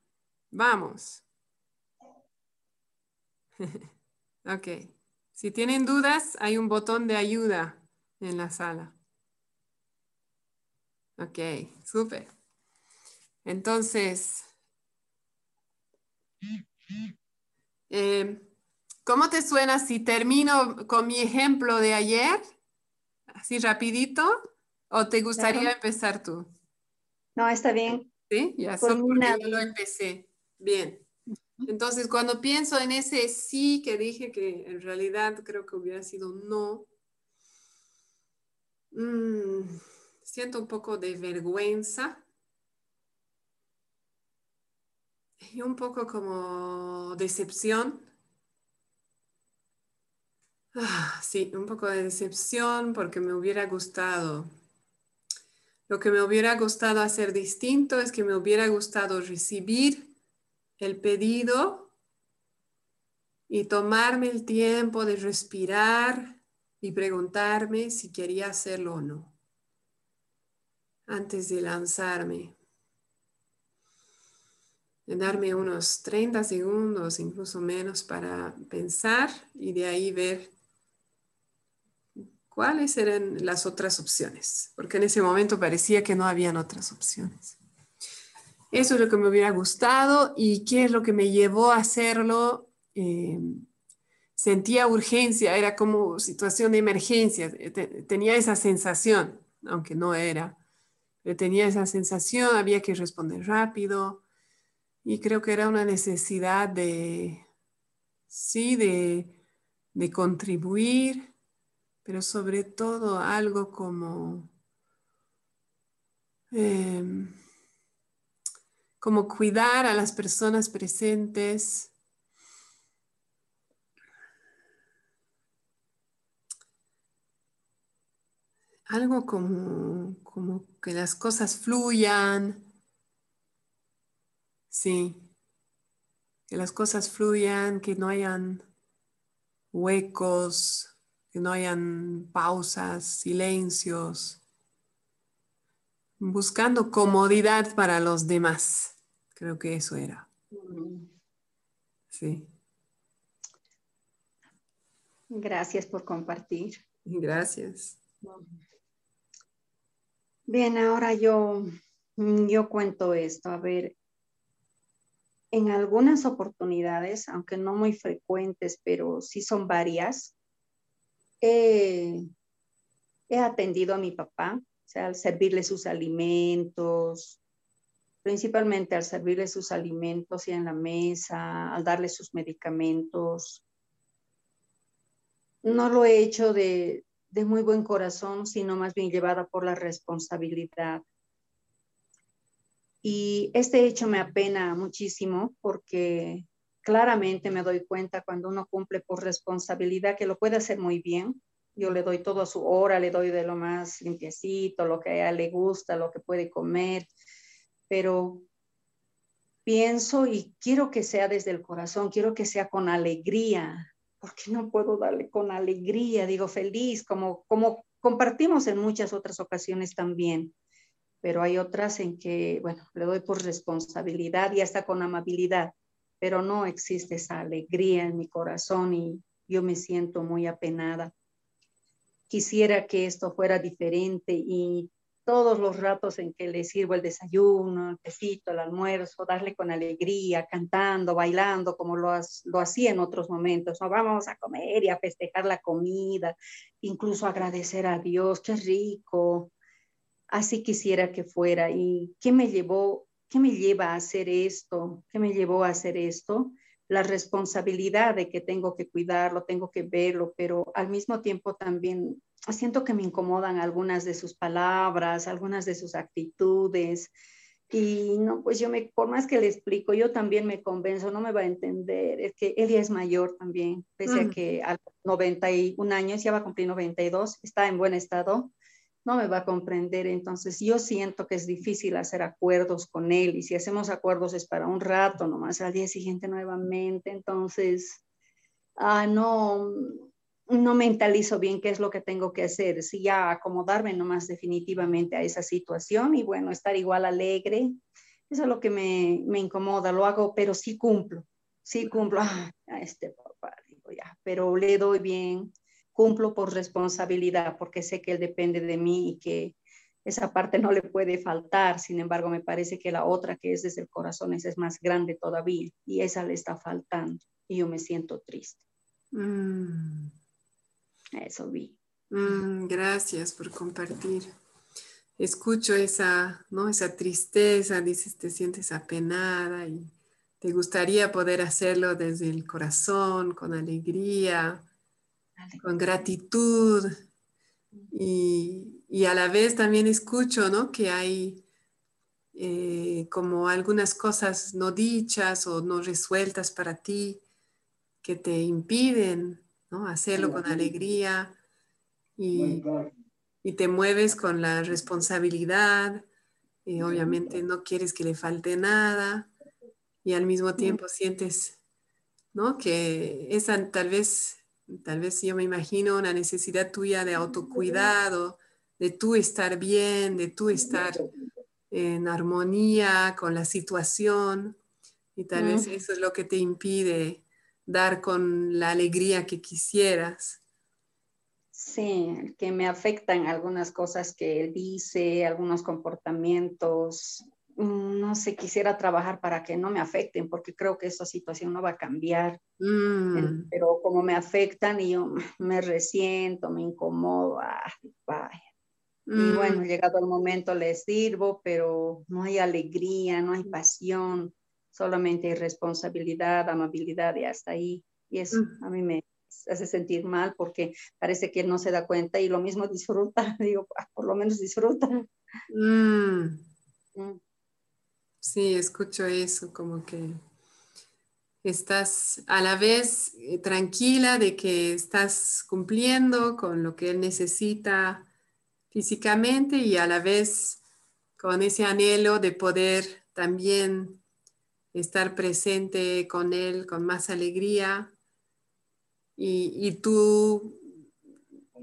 Vamos. Ok. Si tienen dudas, hay un botón de ayuda en la sala. Ok, súper. Entonces, eh, ¿cómo te suena si termino con mi ejemplo de ayer? Así rapidito. ¿O te gustaría empezar tú? No, está bien. Sí, ya, solo porque yo lo empecé. Bien. Entonces, cuando pienso en ese sí que dije que en realidad creo que hubiera sido no, mm, siento un poco de vergüenza y un poco como decepción. Ah, sí, un poco de decepción porque me hubiera gustado. Lo que me hubiera gustado hacer distinto es que me hubiera gustado recibir el pedido y tomarme el tiempo de respirar y preguntarme si quería hacerlo o no antes de lanzarme. De darme unos 30 segundos, incluso menos, para pensar y de ahí ver cuáles eran las otras opciones, porque en ese momento parecía que no habían otras opciones. Eso es lo que me hubiera gustado y qué es lo que me llevó a hacerlo. Eh, sentía urgencia, era como situación de emergencia, tenía esa sensación, aunque no era, pero tenía esa sensación, había que responder rápido. Y creo que era una necesidad de, sí, de, de contribuir, pero sobre todo algo como, em, como cuidar a las personas presentes. Algo como, como que las cosas fluyan. Sí, que las cosas fluyan, que no hayan huecos, que no hayan pausas, silencios, buscando comodidad para los demás. Creo que eso era. Sí. Gracias por compartir. Gracias. Bien, ahora yo, yo cuento esto. A ver, en algunas oportunidades, aunque no muy frecuentes, pero sí son varias, he, atendido a mi papá, o sea, al servirle sus alimentos, principalmente al servirle sus alimentos y en la mesa, al darle sus medicamentos. No lo he hecho de, de muy buen corazón, sino más bien llevada por la responsabilidad. Y este hecho me apena muchísimo porque claramente me doy cuenta cuando uno cumple por responsabilidad que lo puede hacer muy bien. Yo le doy todo a su hora, le doy de lo más limpiecito, lo que a ella le gusta, lo que puede comer, pero pienso y quiero que sea desde el corazón, quiero que sea con alegría, porque no puedo darle con alegría, digo feliz, como, como compartimos en muchas otras ocasiones también, pero hay otras en que, bueno, le doy por responsabilidad y hasta con amabilidad pero no existe esa alegría en mi corazón y yo me siento muy apenada. Quisiera que esto fuera diferente y todos los ratos en que le sirvo el desayuno, el tecito, el almuerzo, darle con alegría, cantando, bailando, como lo, lo hacía en otros momentos. ¿no? Vamos a comer y a festejar la comida, incluso agradecer a Dios, qué rico. Así quisiera que fuera. ¿Y qué me llevó ¿qué me lleva a hacer esto? ¿Qué me llevó a hacer esto? La responsabilidad de que tengo que cuidarlo, tengo que verlo, pero al mismo tiempo también siento que me incomodan algunas de sus palabras, algunas de sus actitudes. Y no, pues yo me, por más que le explico, yo también me convenzo, no me va a entender. Es que él ya es mayor también, pese a mm. que a 91 años, ya va a cumplir 92, está en buen estado no me va a comprender. Entonces yo siento que es difícil hacer acuerdos con él y si hacemos acuerdos es para un rato, nomás al día siguiente nuevamente. Entonces, ah, no, no mentalizo bien qué es lo que tengo que hacer. Si ya acomodarme nomás definitivamente a esa situación y bueno, estar igual alegre. Eso es lo que me, me incomoda, lo hago, pero sí cumplo, sí cumplo. Ah, a este papá, digo ya, pero le doy bien, cumplo por responsabilidad porque sé que él depende de mí y que esa parte no le puede faltar. Sin embargo, me parece que la otra que es desde el corazón esa es más grande todavía y esa le está faltando y yo me siento triste. Mm. Eso vi. Mm, gracias por compartir. Escucho esa, ¿no? esa tristeza, dices, te sientes apenada y te gustaría poder hacerlo desde el corazón, con alegría, con gratitud y, a la vez también escucho ¿no? que hay eh, como algunas cosas no dichas o no resueltas para ti que te impiden ¿no? hacerlo con alegría y, y, te mueves con la responsabilidad. Y obviamente no quieres que le falte nada y al mismo tiempo sientes ¿no? que esa tal vez Tal vez yo me imagino una necesidad tuya de autocuidado, de tú estar bien, de tú estar en armonía con la situación. Y tal vez eso es lo que te impide dar con la alegría que quisieras. Sí, que me afectan algunas cosas que él dice, algunos comportamientos, no sé, quisiera trabajar para que no me afecten, porque creo que esa situación no va a cambiar. Mm. Pero como me afectan y yo me resiento, me incomodo, vaya. Y mm. bueno, llegado el momento les sirvo, pero no hay alegría, no hay pasión, solamente responsabilidad, amabilidad y hasta ahí. Y eso a mí me hace sentir mal porque parece que él no se da cuenta y lo mismo disfruta. Digo, ah, por lo menos disfruta. Sí, escucho eso, como que estás a la vez eh, tranquila de que estás cumpliendo con lo que él necesita físicamente y a la vez con ese anhelo de poder también estar presente con él con más alegría y, tú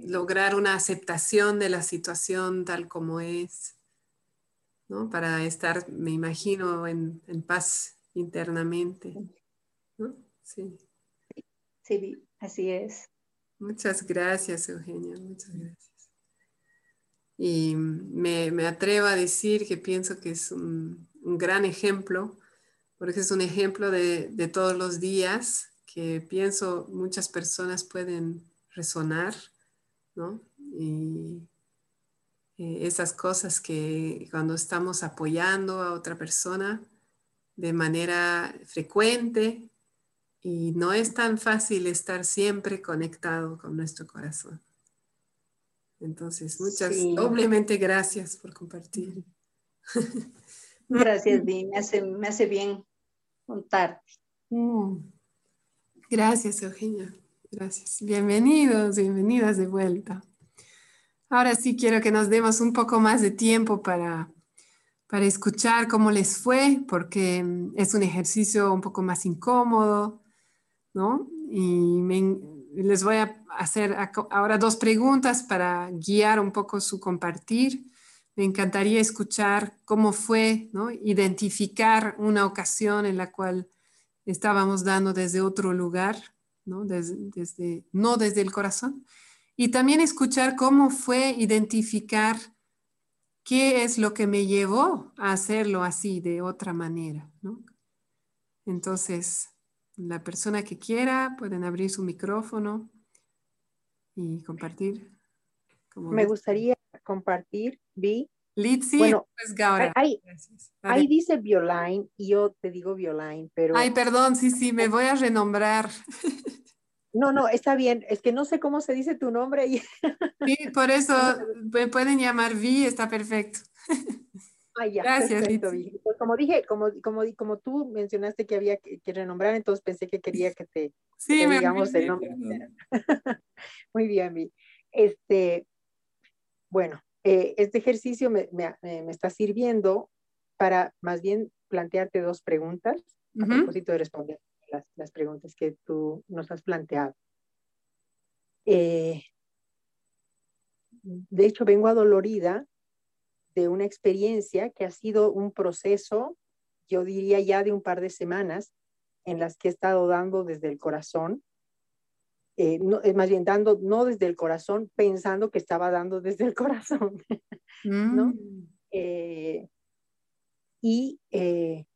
lograr una aceptación de la situación tal como es, ¿no? Para estar, me imagino, en, paz internamente. Sí. Sí, así es. Muchas gracias, Eugenia, muchas gracias. Y me, atrevo a decir que pienso que es un, gran ejemplo, porque es un ejemplo de, de todos los días que pienso muchas personas pueden resonar, ¿no? Y esas cosas que cuando estamos apoyando a otra persona de manera frecuente y no es tan fácil estar siempre conectado con nuestro corazón. Entonces, muchas, doblemente gracias por compartir. Gracias, Di, me hace, me hace bien contarte. Mm. Gracias, Eugenia. Gracias. Bienvenidos, bienvenidas de vuelta. Ahora sí quiero que nos demos un poco más de tiempo para, para escuchar cómo les fue, porque mm, es un ejercicio un poco más incómodo, ¿no? Y les voy a hacer ahora dos preguntas para guiar un poco su compartir. Me encantaría escuchar cómo fue, ¿no? Identificar una ocasión en la cual estábamos dando desde otro lugar, ¿no? Desde, no desde el corazón. Y también escuchar cómo fue identificar qué es lo que me llevó a hacerlo así, de otra manera. ¿no? Entonces, la persona que quiera pueden abrir su micrófono y compartir. Me gustaría compartir, Vi, Litsi, bueno, pues Ahí, dice Violine y yo te digo Violine, pero... Ay, perdón, sí, sí, me voy a renombrar. No, no, está bien, es que no sé cómo se dice tu nombre. Y... Sí, por eso me pueden llamar Vi, está perfecto. Ay, ya, Gracias, pues como dije, como, como, como tú mencionaste que había que, renombrar, entonces pensé que quería que te, sí, digamos el nombre. Muy bien, Vi. Este, bueno, eh, este ejercicio me, está sirviendo para más bien plantearte dos preguntas a propósito de responder las, preguntas que tú nos has planteado. Eh, de hecho, vengo adolorida de una experiencia que ha sido un proceso, yo diría ya de un par de semanas, en las que he estado dando desde el corazón eh, no, es más bien dando, no desde el corazón, pensando que estaba dando desde el corazón, ¿no? Mm. Eh, y, eh,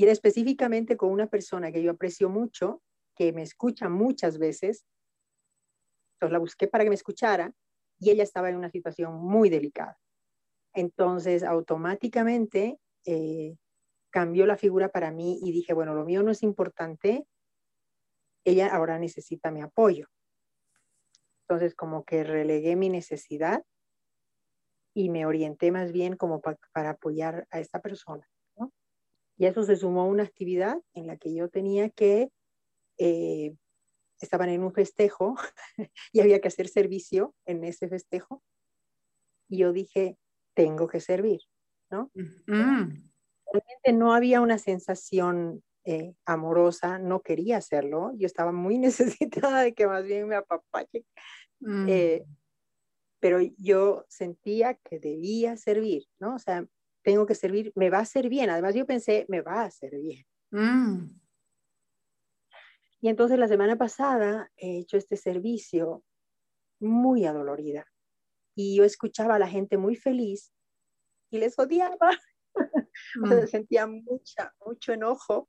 y era específicamente con una persona que yo aprecio mucho, que me escucha muchas veces, entonces la busqué para que me escuchara y ella estaba en una situación muy delicada. Entonces, automáticamente cambió la figura para mí y dije, bueno, lo mío no es importante, ella ahora necesita mi apoyo. Entonces, como que relegué mi necesidad y me orienté más bien como para apoyar a esta persona. Y eso se sumó a una actividad en la que yo tenía que, eh, estaban en un festejo y había que hacer servicio en ese festejo. Y yo dije, tengo que servir, ¿no? Mm. Realmente no había una sensación eh, amorosa, no quería hacerlo. Yo estaba muy necesitada de que más bien me apapache. Mm. Eh, pero yo sentía que debía servir, ¿no? O sea, tengo que servir, me va a hacer bien. Además, yo pensé, me va a hacer bien. Mm. Y entonces la semana pasada he hecho este servicio muy adolorida. Y yo escuchaba a la gente muy feliz y les odiaba. Mm. sentía mucha, mucho enojo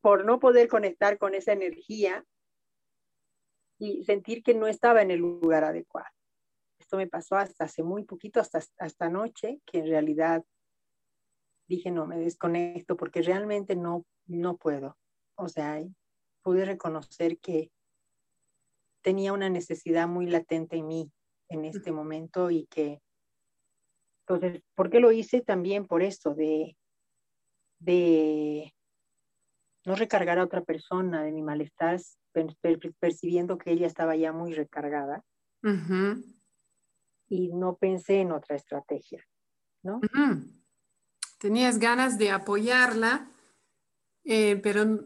por no poder conectar con esa energía y sentir que no estaba en el lugar adecuado. Esto me pasó hasta hace muy poquito, hasta, hasta anoche, que en realidad dije, no, me desconecto porque realmente no, no puedo. O sea, pude reconocer que tenía una necesidad muy latente en mí en este momento y que, entonces, ¿por qué lo hice? También por esto, de, de no recargar a otra persona de mi malestar, percibiendo que ella estaba ya muy recargada. Y no pensé en otra estrategia, ¿no? Tenías ganas de apoyarla, eh, pero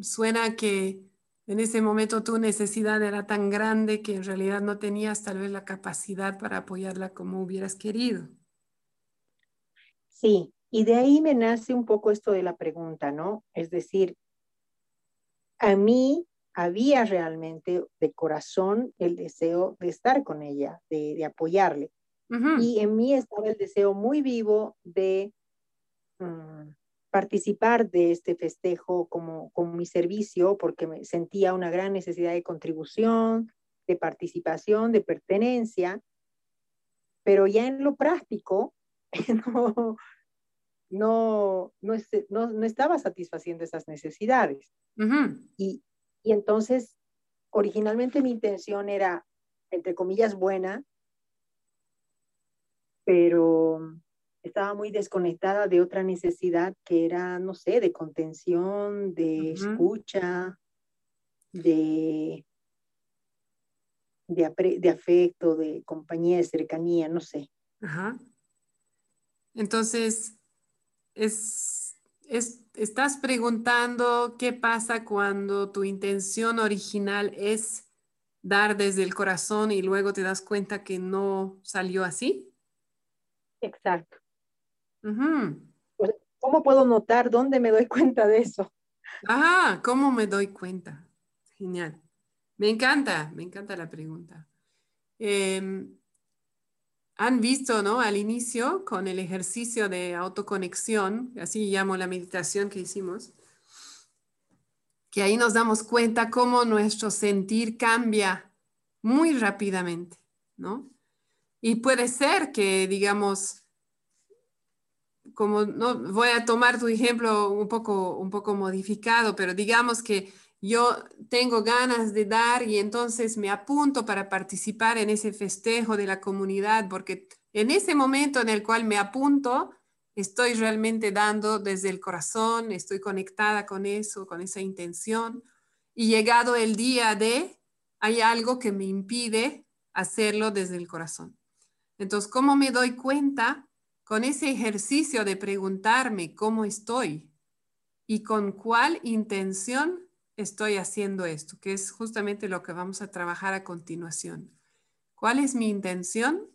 suena que en ese momento tu necesidad era tan grande que en realidad no tenías tal vez la capacidad para apoyarla como hubieras querido. Sí, y de ahí me nace un poco esto de la pregunta, ¿no? Es decir, a mí había realmente de corazón el deseo de estar con ella, de, apoyarle. Y en mí estaba el deseo muy vivo de mm, participar de este festejo como, como mi servicio, porque me sentía una gran necesidad de contribución, de participación, de pertenencia, pero ya en lo práctico no, no, no, no, estaba satisfaciendo esas necesidades. y, y entonces, originalmente mi intención era, entre comillas, buena, pero estaba muy desconectada de otra necesidad que era, no sé, de contención, de escucha, de, de, de, afecto, de compañía, de cercanía, no sé. Ajá. Entonces, es, estás preguntando qué pasa cuando tu intención original es dar desde el corazón y luego te das cuenta que no salió así. Exacto. ¿Cómo puedo notar dónde me doy cuenta de eso? Ah, ¿cómo me doy cuenta? Genial. Me encanta, me encanta la pregunta. Em, han visto, ¿no? Al inicio, con el ejercicio de autoconexión, así llamo la meditación que hicimos, que ahí nos damos cuenta cómo nuestro sentir cambia muy rápidamente, ¿no? Y puede ser que, digamos, como no voy a tomar tu ejemplo un poco, un poco modificado, pero digamos que yo tengo ganas de dar y entonces me apunto para participar en ese festejo de la comunidad, porque en ese momento en el cual me apunto, estoy realmente dando desde el corazón, estoy conectada con eso, con esa intención. Y llegado el día de, hay algo que me impide hacerlo desde el corazón. Entonces, ¿cómo me doy cuenta? Con ese ejercicio de preguntarme cómo estoy y con cuál intención estoy haciendo esto, que es justamente lo que vamos a trabajar a continuación. ¿Cuál es mi intención?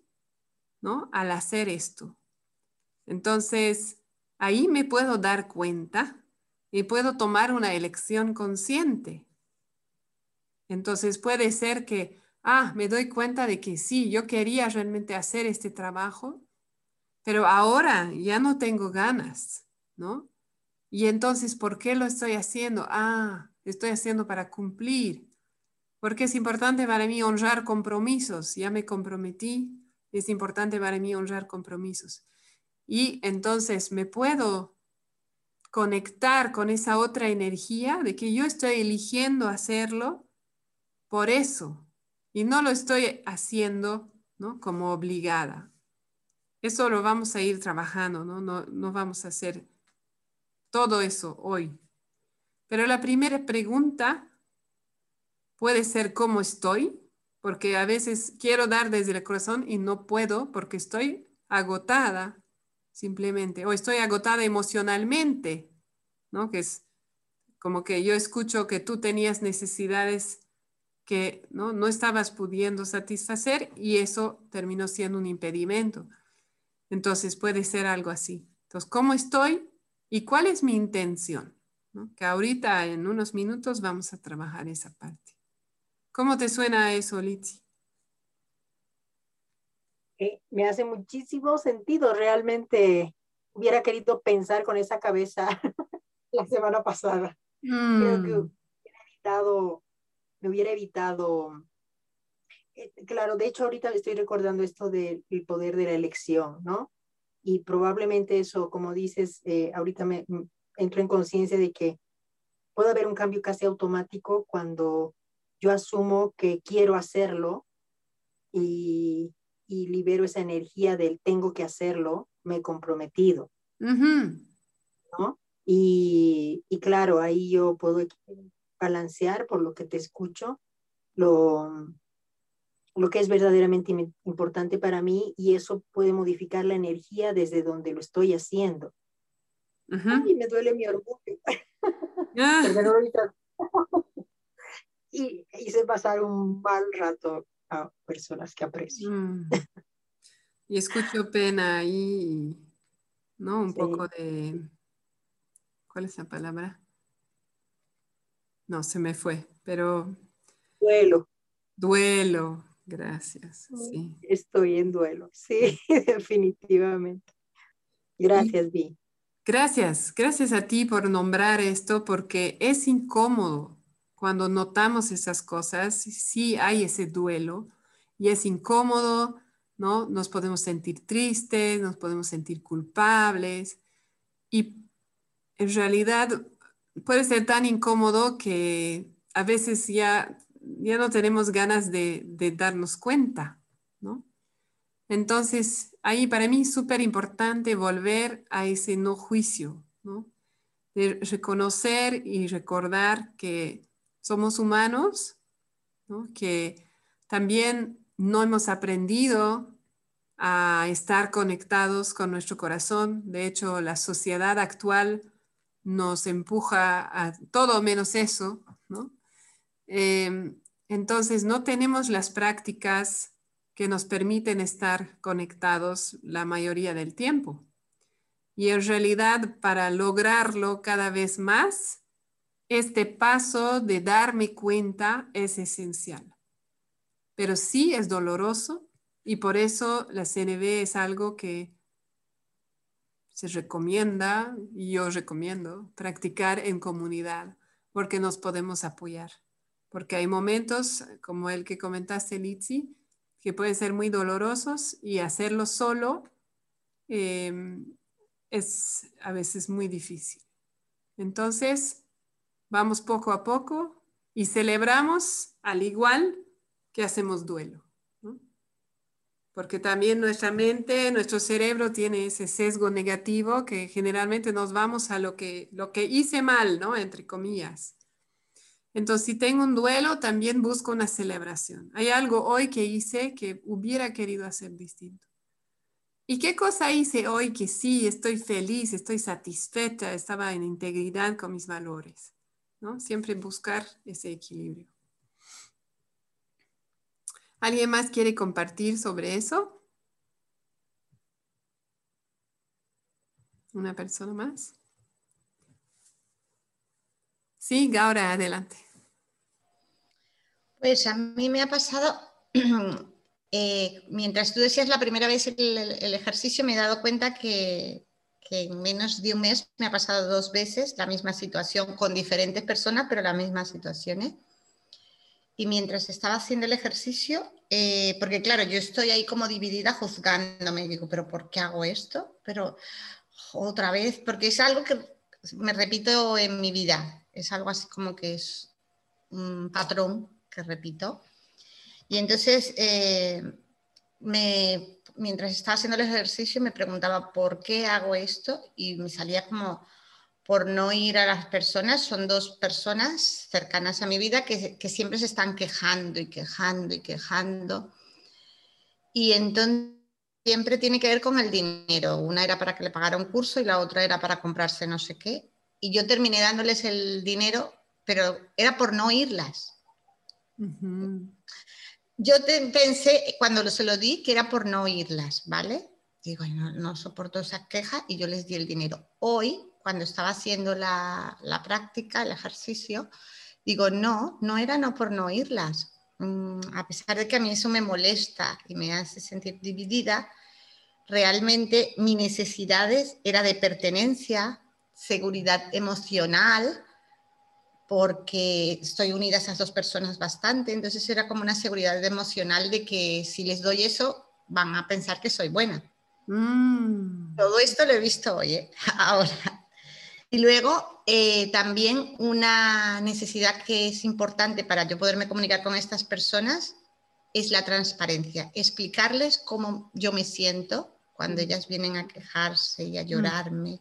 ¿No? Al hacer esto. Entonces, ahí me puedo dar cuenta y puedo tomar una elección consciente. Entonces puede ser que, ah, me doy cuenta de que sí, yo quería realmente hacer este trabajo, pero ahora ya no tengo ganas, ¿no? Y entonces, ¿por qué lo estoy haciendo? Ah, estoy haciendo para cumplir. Porque es importante para mí honrar compromisos. Ya me comprometí, es importante para mí honrar compromisos. Y entonces me puedo conectar con esa otra energía de que yo estoy eligiendo hacerlo por eso y no lo estoy haciendo ¿no? como obligada. Eso lo vamos a ir trabajando, ¿no? No, no vamos a hacer todo eso hoy. Pero la primera pregunta puede ser cómo estoy, porque a veces quiero dar desde el corazón y no puedo porque estoy agotada simplemente, o estoy agotada emocionalmente, ¿no? Que es como que yo escucho que tú tenías necesidades que ¿no? no estabas pudiendo satisfacer y eso terminó siendo un impedimento. Entonces puede ser algo así. Entonces, ¿cómo estoy y cuál es mi intención? Que ahorita en unos minutos vamos a trabajar esa parte. ¿Cómo te suena eso, Litsi? Eh, me hace muchísimo sentido. Realmente hubiera querido pensar con esa cabeza la semana pasada. Creo que mm. hubiera evitado, me hubiera evitado. Eh, claro, de hecho ahorita estoy recordando esto del poder de la elección, ¿no? y probablemente eso, como dices, eh, ahorita me, entro en conciencia de que puede haber un cambio casi automático cuando yo asumo que quiero hacerlo y, y libero esa energía del tengo que hacerlo, me he comprometido. ¿no? Y, y, claro, ahí yo puedo balancear por lo que te escucho, lo, lo que es verdaderamente importante para mí y eso puede modificar la energía desde donde lo estoy haciendo. Y me duele mi orgullo. Ah. y hice pasar un mal rato a personas que aprecio. Mm. Y escucho pena ahí, ¿no? Un poco de... ¿Cuál es la palabra? No, se me fue, pero... Duelo. Duelo, gracias. Sí. Estoy en duelo, sí, definitivamente. Gracias, Vi. Gracias, gracias a ti por nombrar esto porque es incómodo cuando notamos esas cosas, sí hay ese duelo y es incómodo, ¿no? Nos podemos sentir tristes, nos podemos sentir culpables y en realidad puede ser tan incómodo que a veces ya, ya no tenemos ganas de, de darnos cuenta, ¿no? Entonces, ahí para mí es súper importante volver a ese no juicio. De reconocer y recordar que somos humanos, ¿no? que también no hemos aprendido a estar conectados con nuestro corazón. De hecho, la sociedad actual nos empuja a todo menos eso. Em, entonces, no tenemos las prácticas que nos permiten estar conectados la mayoría del tiempo. Y en realidad, para lograrlo cada vez más, este paso de darme cuenta es esencial. Pero sí es doloroso y por eso la CNV es algo que se recomienda y yo recomiendo practicar en comunidad porque nos podemos apoyar. Porque hay momentos como el que comentaste, Litsi, que pueden ser muy dolorosos y hacerlo solo em, es a veces muy difícil. Entonces, vamos poco a poco y celebramos al igual que hacemos duelo porque también nuestra mente, nuestro cerebro tiene ese sesgo negativo que generalmente nos vamos a lo que, lo que hice mal, ¿no? Entre comillas. Entonces, si tengo un duelo, también busco una celebración. Hay algo hoy que hice que hubiera querido hacer distinto. ¿Y qué cosa hice hoy que sí, estoy feliz, estoy satisfecha, estaba en integridad con mis valores? ¿no? Siempre buscar ese equilibrio. ¿Alguien más quiere compartir sobre eso? ¿Una persona más? Sí, Gaura, adelante. Pues a mí me ha pasado, eh, mientras tú decías la primera vez el, ejercicio, me he dado cuenta que, que, en menos de un mes me ha pasado dos veces la misma situación con diferentes personas, pero la misma situación. ¿eh? y mientras estaba haciendo el ejercicio, eh, porque claro, yo estoy ahí como dividida juzgándome, digo, pero ¿por qué hago esto? Pero otra vez, porque es algo que me repito en mi vida, es algo así como que es un patrón que repito. Y entonces, eh, me, mientras estaba haciendo el ejercicio, me preguntaba, ¿por qué hago esto? Y me salía como por no ir a las personas, son dos personas cercanas a mi vida que, siempre se están quejando y quejando y quejando. Y entonces siempre tiene que ver con el dinero. Una era para que le pagara un curso y la otra era para comprarse no sé qué. Y yo terminé dándoles el dinero, pero era por no Yo pensé cuando se lo di que era por no oírlas, ¿vale? Digo, no, no soporto esa queja y yo les di el dinero. Hoy cuando estaba haciendo la, práctica, el ejercicio, digo, no, no era no por no oírlas. Mm, a pesar de que a mí eso me molesta y me hace sentir dividida, realmente mi necesidades era de pertenencia, seguridad emocional, porque estoy unida a esas dos personas bastante, entonces era como una seguridad emocional de que si les doy eso van a pensar que soy buena. Mm. Todo esto lo he visto hoy, ¿eh? ahora. Y luego eh, también una necesidad que es importante para yo poderme comunicar con estas personas es la transparencia, explicarles cómo yo me siento cuando ellas vienen a quejarse y a llorarme.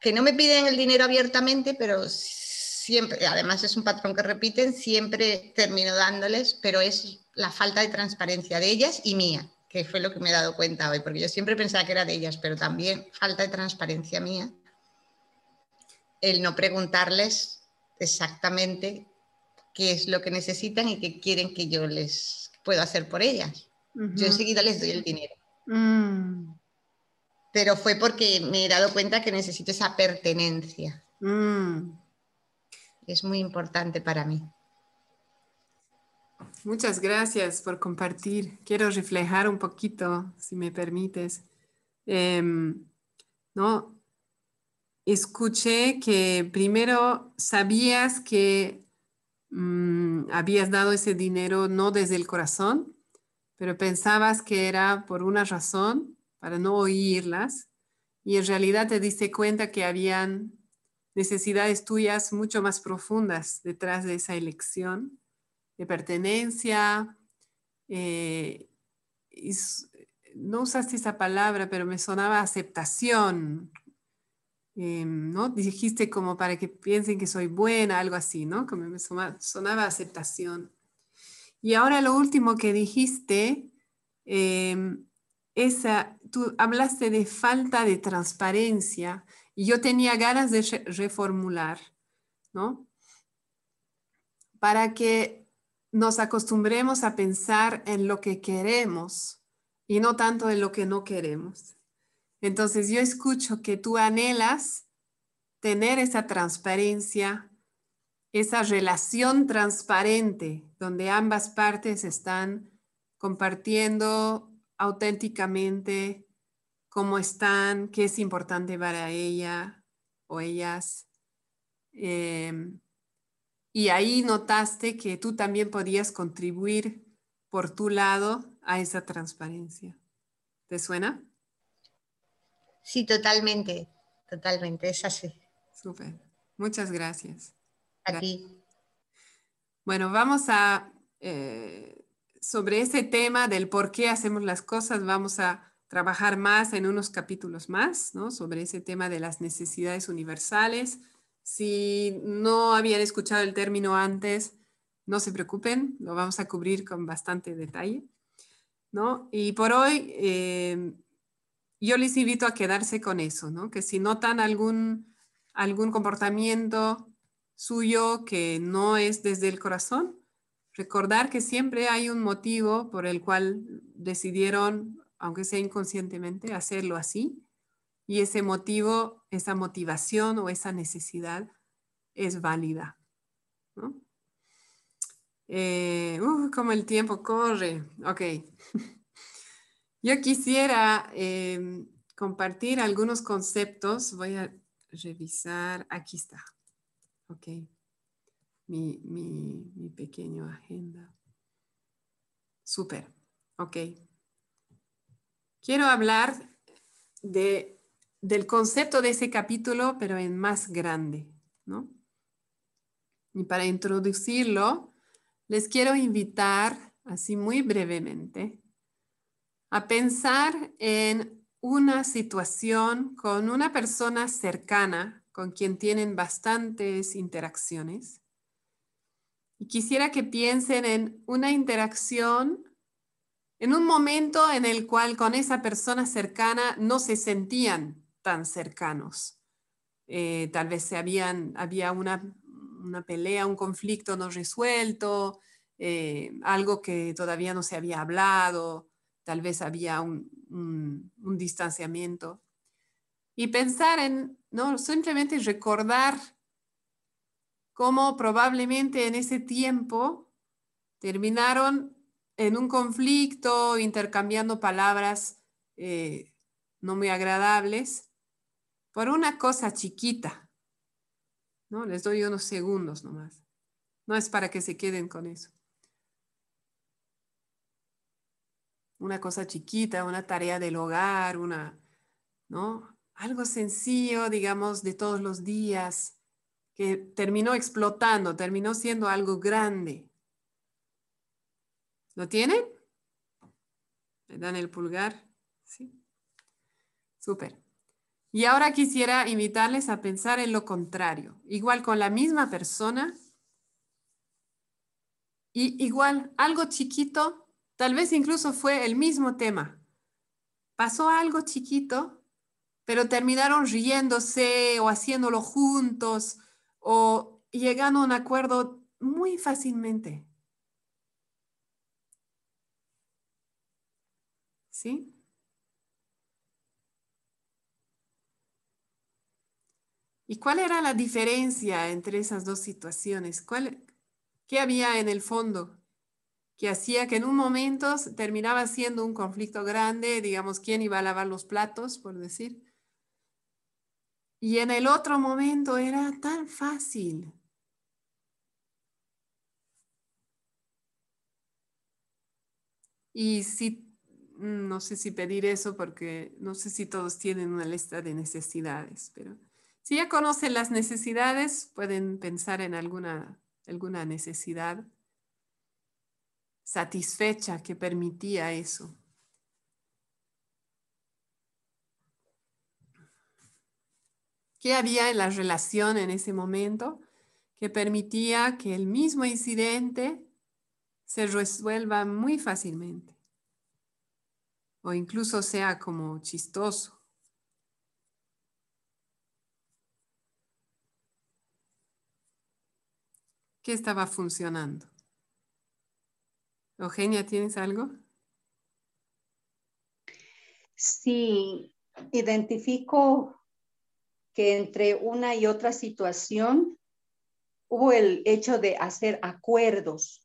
Que no me piden el dinero abiertamente, pero siempre, además es un patrón que repiten, siempre termino dándoles, pero es la falta de transparencia de ellas y mía, que fue lo que me he dado cuenta hoy, porque yo siempre pensaba que era de ellas, pero también falta de transparencia mía el no preguntarles exactamente qué es lo que necesitan y qué quieren que yo les pueda hacer por ellas. Yo enseguida les doy el dinero. Mm. Pero fue porque me he dado cuenta que necesito esa pertenencia. Mm. Es muy importante para mí. Muchas gracias por compartir. Quiero reflejar un poquito, si me permites. Em, ¿no? escuché que primero sabías que mm, habías dado ese dinero no desde el corazón, pero pensabas que era por una razón, para no oírlas, y en realidad te diste cuenta que habían necesidades tuyas mucho más profundas detrás de esa elección de pertenencia. Eh, no usaste esa palabra, pero me sonaba aceptación, Em, ¿no? Dijiste como para que piensen que soy buena, algo así, ¿no? Como me sonaba, aceptación. Y ahora lo último que dijiste, esa, tú hablaste de falta de transparencia y yo tenía ganas de reformular, ¿no? Para que nos acostumbremos a pensar en lo que queremos y no tanto en lo que no queremos. Entonces yo escucho que tú anhelas tener esa transparencia, esa relación transparente donde ambas partes están compartiendo auténticamente cómo están, qué es importante para ella o ellas. Em, y ahí notaste que tú también podías contribuir por tu lado a esa transparencia. ¿Te suena? Sí, totalmente, totalmente, es así. Súper, muchas gracias. A ti. Bueno, vamos a, eh, sobre ese tema del por qué hacemos las cosas, vamos a trabajar más en unos capítulos más, ¿no? Sobre ese tema de las necesidades universales. Si no habían escuchado el término antes, no se preocupen, lo vamos a cubrir con bastante detalle, ¿no? Y por hoy... Eh, yo les invito a quedarse con eso, ¿no? Que si notan algún, algún comportamiento suyo que no es desde el corazón, recordar que siempre hay un motivo por el cual decidieron, aunque sea inconscientemente, hacerlo así. Y ese motivo, esa motivación o esa necesidad es válida. ¿no? Eh, como el tiempo corre. Ok. Yo quisiera em, compartir algunos conceptos. Voy a revisar. Aquí está. Ok. Mi, mi, mi pequeño agenda. Súper. Ok. Quiero hablar de, del concepto de ese capítulo, pero en más grande, ¿no? Y para introducirlo, les quiero invitar, así muy brevemente, a pensar en una situación con una persona cercana con quien tienen bastantes interacciones. Y quisiera que piensen en una interacción, en un momento en el cual con esa persona cercana no se sentían tan cercanos. Eh, tal vez se habían, había una, pelea, un conflicto no resuelto, eh, algo que todavía no se había hablado, tal vez había un, distanciamiento. Y pensar en, no, simplemente recordar cómo probablemente en ese tiempo terminaron en un conflicto, intercambiando palabras eh, no muy agradables, por una cosa chiquita. ¿no? Les doy unos segundos nomás. No es para que se queden con eso. una cosa chiquita, una tarea del hogar, una, ¿no? Algo sencillo, digamos, de todos los días, que terminó explotando, terminó siendo algo grande. ¿Lo tienen? ¿Me dan el pulgar? Sí. Súper. Y ahora quisiera invitarles a pensar en lo contrario, igual con la misma persona y igual algo chiquito Tal vez incluso fue el mismo tema. Pasó algo chiquito, pero terminaron riéndose o haciéndolo juntos o llegando a un acuerdo muy fácilmente. ¿Sí? ¿Y cuál era la diferencia entre esas dos situaciones? ¿Cuál, ¿Qué había en el fondo? que hacía que en un momento terminaba siendo un conflicto grande, digamos, quién iba a lavar los platos, por decir. Y en el otro momento era tan fácil. Y si, no sé si pedir eso porque no sé si todos tienen una lista de necesidades, pero si ya conocen las necesidades, pueden pensar en alguna, alguna necesidad satisfecha que permitía eso. ¿Qué había en la relación en ese momento que permitía que el mismo incidente se resuelva muy fácilmente? O incluso sea como chistoso. ¿Qué estaba funcionando? Eugenia, ¿tienes algo? Sí, identifico que entre una y otra situación hubo el hecho de hacer acuerdos,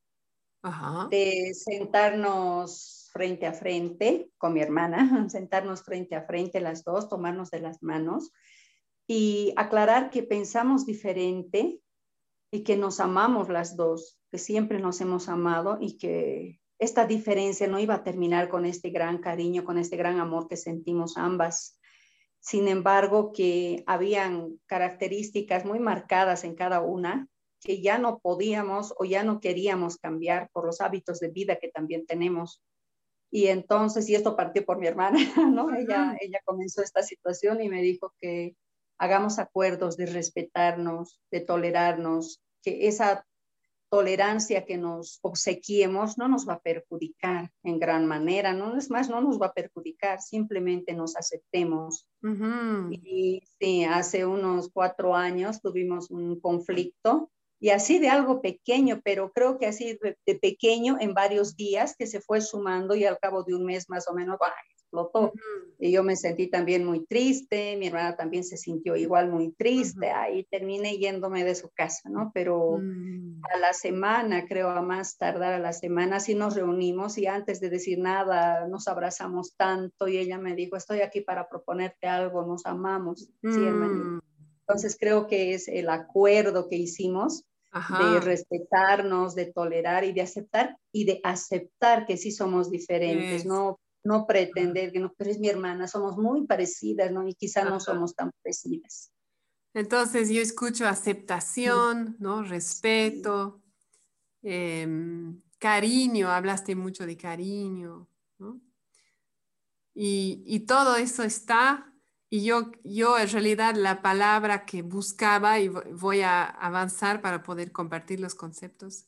de sentarnos frente a frente con mi hermana, sentarnos frente a frente las dos, tomarnos de las manos y aclarar que pensamos diferente y que nos amamos las dos que siempre nos hemos amado y que esta diferencia no iba a terminar con este gran cariño, con este gran amor que sentimos ambas. Sin embargo, que habían características muy marcadas en cada una que ya no podíamos o ya no queríamos cambiar por los hábitos de vida que también tenemos. Y entonces, y esto partió por mi hermana, ¿no? Ella, ella comenzó esta situación y me dijo que hagamos acuerdos de respetarnos, de tolerarnos, que esa tolerancia que nos obsequiemos no nos va a perjudicar en gran manera, no es más, no nos va a perjudicar, simplemente nos aceptemos. Y sí, hace unos cuatro años tuvimos un conflicto y así de algo pequeño, pero creo que así de, pequeño en varios días que se fue sumando y al cabo de un mes más o menos, y yo me sentí también muy triste, mi hermana también se sintió igual muy triste, ahí terminé yéndome de su casa, ¿no? Pero mm. a la semana, creo a más tardar a la semana, sí nos reunimos y antes de decir nada nos abrazamos tanto y ella me dijo, estoy aquí para proponerte algo, nos amamos, mm. Entonces creo que es el acuerdo que hicimos de respetarnos, de tolerar y de aceptar y de aceptar que sí somos diferentes, no no pretender que no, pero es mi hermana, somos muy parecidas, ¿no? Y quizá no somos tan parecidas. Entonces yo escucho aceptación, ¿no? Respeto, em, cariño, hablaste mucho de cariño, ¿no? Y, y, todo eso está, y yo, yo en realidad la palabra que buscaba, y voy a avanzar para poder compartir los conceptos,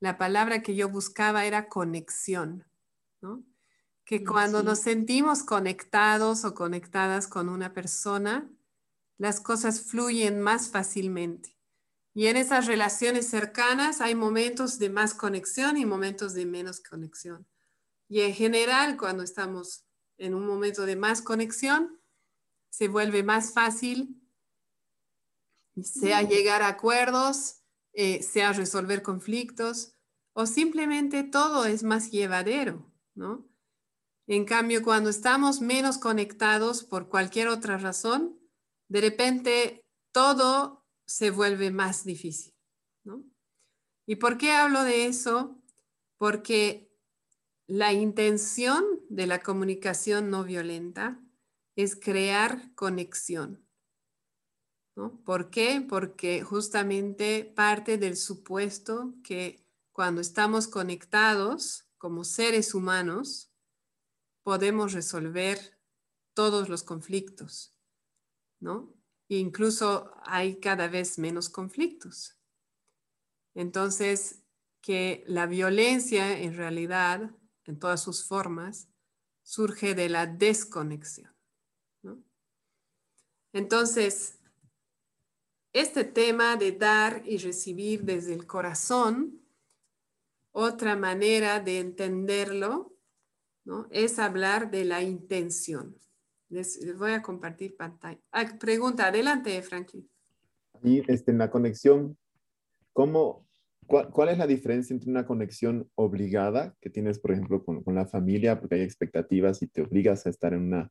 la palabra que yo buscaba era conexión, ¿no? que cuando nos sentimos conectados o conectadas con una persona, las cosas fluyen más fácilmente. Y en esas relaciones cercanas hay momentos de más conexión y momentos de menos conexión. Y en general, cuando estamos en un momento de más conexión, se vuelve más fácil, sea llegar a acuerdos, eh, sea resolver conflictos, o simplemente todo es más llevadero, ¿no? En cambio, cuando estamos menos conectados por cualquier otra razón, de repente todo se vuelve más difícil. ¿Y por qué hablo de eso? Porque la intención de la comunicación no violenta es crear conexión. ¿Por qué? Porque justamente parte del supuesto que cuando estamos conectados como seres humanos, podemos resolver todos los conflictos, ¿no? incluso hay cada vez menos conflictos. Entonces, que la violencia en realidad, en todas sus formas, surge de la desconexión. Entonces, este tema de dar y recibir desde el corazón, otra manera de entenderlo, es hablar de la intención. Les, voy a compartir pantalla. Ah, pregunta, adelante, Franklin. Y este, en la conexión, ¿cómo, cuál, es la diferencia entre una conexión obligada que tienes, por ejemplo, con, con, la familia, porque hay expectativas y te obligas a estar en una,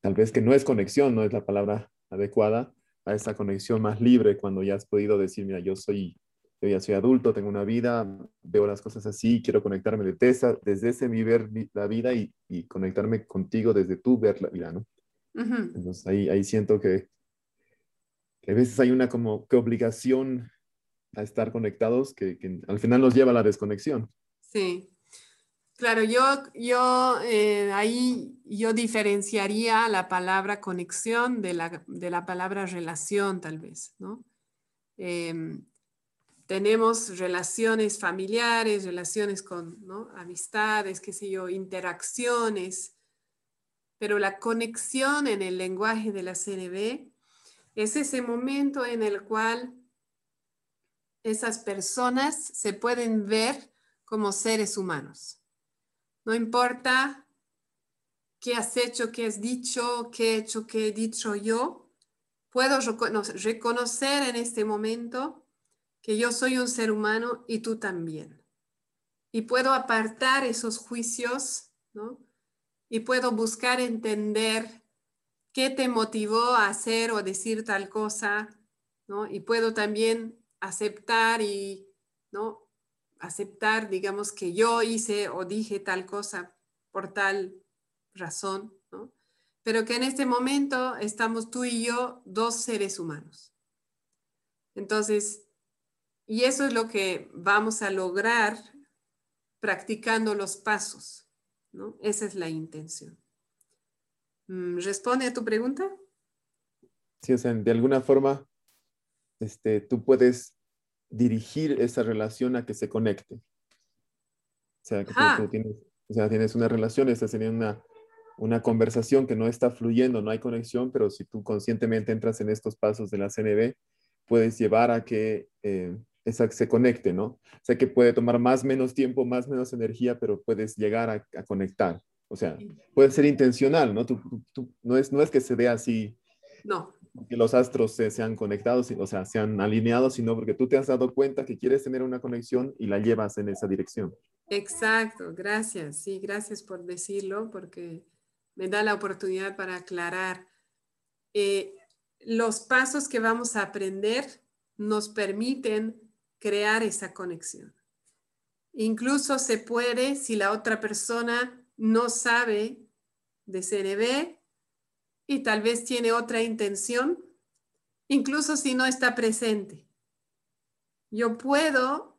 tal vez que no es conexión, no es la palabra adecuada, a esa conexión más libre cuando ya has podido decir, mira, yo soy, yo ya soy adulto, tengo una vida, veo las cosas así, quiero conectarme desde, esa, desde ese mi ver la vida y, y, conectarme contigo desde tu ver la vida, ¿no? Entonces ahí, ahí siento que, que, a veces hay una como que obligación a estar conectados que, que al final nos lleva a la desconexión. Sí, Claro, yo, yo eh, ahí yo diferenciaría la palabra conexión de la, de la palabra relación, tal vez, ¿no? Em, tenemos relaciones familiares, relaciones con ¿no? amistades, qué sé yo, interacciones, pero la conexión en el lenguaje de la CNB es ese momento en el cual esas personas se pueden ver como seres humanos no importa qué has hecho, qué has dicho, qué he hecho, qué he dicho yo, puedo reconocer en este momento que yo soy un ser humano y tú también. Y puedo apartar esos juicios, ¿no? Y puedo buscar entender qué te motivó a hacer o decir tal cosa, ¿no? Y puedo también aceptar y, ¿no? Aceptar, digamos, que yo hice o dije tal cosa por tal razón, ¿no? Pero que en este momento estamos tú y yo dos seres humanos. Entonces, y eso es lo que vamos a lograr practicando los pasos, ¿no? Esa es la intención. Mm, ¿Responde a tu pregunta? Sí, o sea, de alguna forma, este, tú puedes dirigir esa relación a que se conecte. O sea, que tú, tienes, o sea, tienes una relación, esta sería una, una conversación que no está fluyendo, no hay conexión, pero si tú conscientemente entras en estos pasos de la CNB, puedes llevar a que eh, esa se conecte, ¿no? O sea, que puede tomar más, menos tiempo, más, menos energía, pero puedes llegar a, a conectar. O sea, puede ser intencional, ¿no? Tú, tú, no, es, no es que se vea así. No que los astros se, sean conectados, o sea, se han alineado, sino porque tú te has dado cuenta que quieres tener una conexión y la llevas en esa dirección. Exacto, gracias. Sí, gracias por decirlo, porque me da la oportunidad para aclarar. Eh, los pasos que vamos a aprender nos permiten crear esa conexión. Incluso se puede, si la otra persona no sabe de CNB, y tal vez tiene otra intención, incluso si no está presente. Yo puedo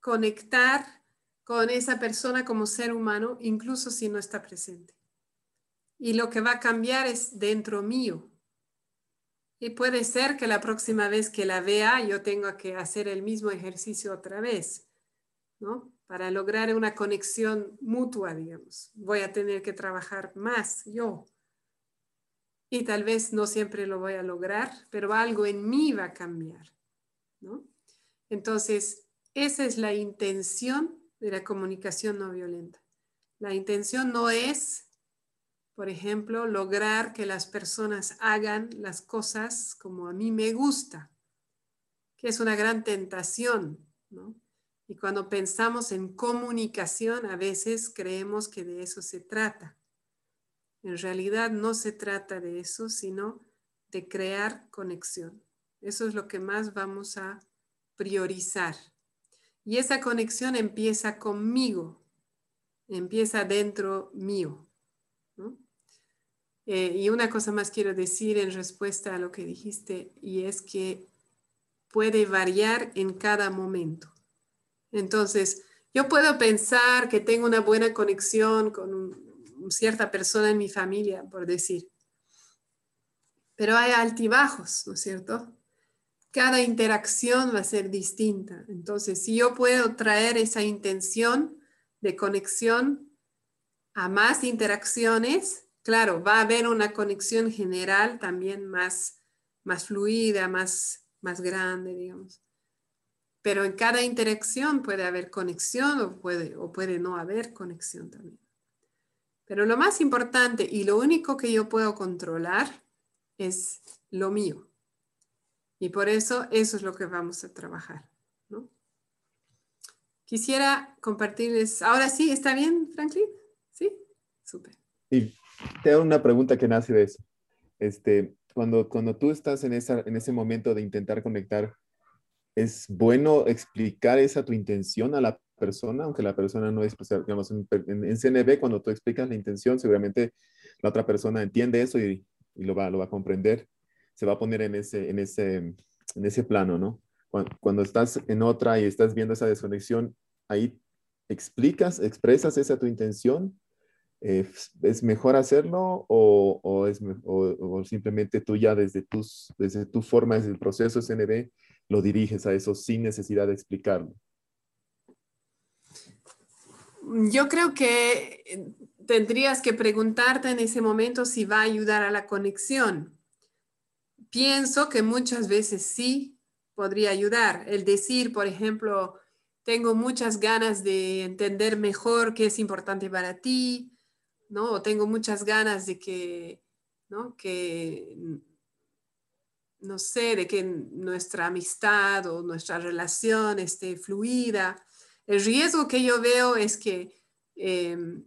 conectar con esa persona como ser humano, incluso si no está presente. Y lo que va a cambiar es dentro mío. Y puede ser que la próxima vez que la vea yo tenga que hacer el mismo ejercicio otra vez, ¿no? Para lograr una conexión mutua, digamos. Voy a tener que trabajar más yo y tal vez no siempre lo voy a lograr, pero algo en mí va a cambiar, ¿no? Entonces, esa es la intención de la comunicación no violenta. La intención no es, por ejemplo, lograr que las personas hagan las cosas como a mí me gusta, que es una gran tentación, ¿no? Y cuando pensamos en comunicación, a veces creemos que de eso se trata. En realidad no se trata de eso, sino de crear conexión. Eso es lo que más vamos a priorizar. Y esa conexión empieza conmigo. empieza dentro mío. Eh, y una cosa más quiero decir en respuesta a lo que dijiste, y es que puede variar en cada momento. Entonces, yo puedo pensar que tengo una buena conexión con cierta persona en mi familia, por decir, pero hay altibajos, ¿no es cierto? Cada interacción va a ser distinta. Entonces, si yo puedo traer esa intención de conexión a más interacciones, claro, va a haber una conexión general también más, más fluida, más, más grande, digamos. Pero en cada interacción puede haber conexión o puede, o puede no haber conexión también. Pero lo más importante y lo único que yo puedo controlar es lo mío. Y por eso eso es lo que vamos a trabajar. Quisiera compartirles, ahora sí, ¿está bien, Franklin? Sí, súper. Y te hago una pregunta que nace de eso. Este, cuando, cuando tú estás en, esa, en ese momento de intentar conectar, ¿es bueno explicar esa tu intención a la persona, aunque la persona no es, digamos, en, CNB, cuando tú explicas la intención, seguramente la otra persona entiende eso y, y, lo, va, lo va a comprender, se va a poner en ese, en ese, en ese plano, ¿no? cuando, estás en otra y estás viendo esa desconexión, ahí explicas, expresas esa tu intención. Eh, ¿Es mejor hacerlo o, o, es, o, simplemente tú ya desde, tus, desde tu forma, desde el proceso SNB, lo diriges a eso sin necesidad de explicarlo? Yo creo que eh, tendrías que preguntarte en ese momento si va a ayudar a la conexión. Pienso que muchas veces sí, podría ayudar. El decir, por ejemplo, tengo muchas ganas de entender mejor qué es importante para ti, ¿no? O tengo muchas ganas de que, ¿no? Que, no sé, de que nuestra amistad o nuestra relación esté fluida. El riesgo que yo veo es que em,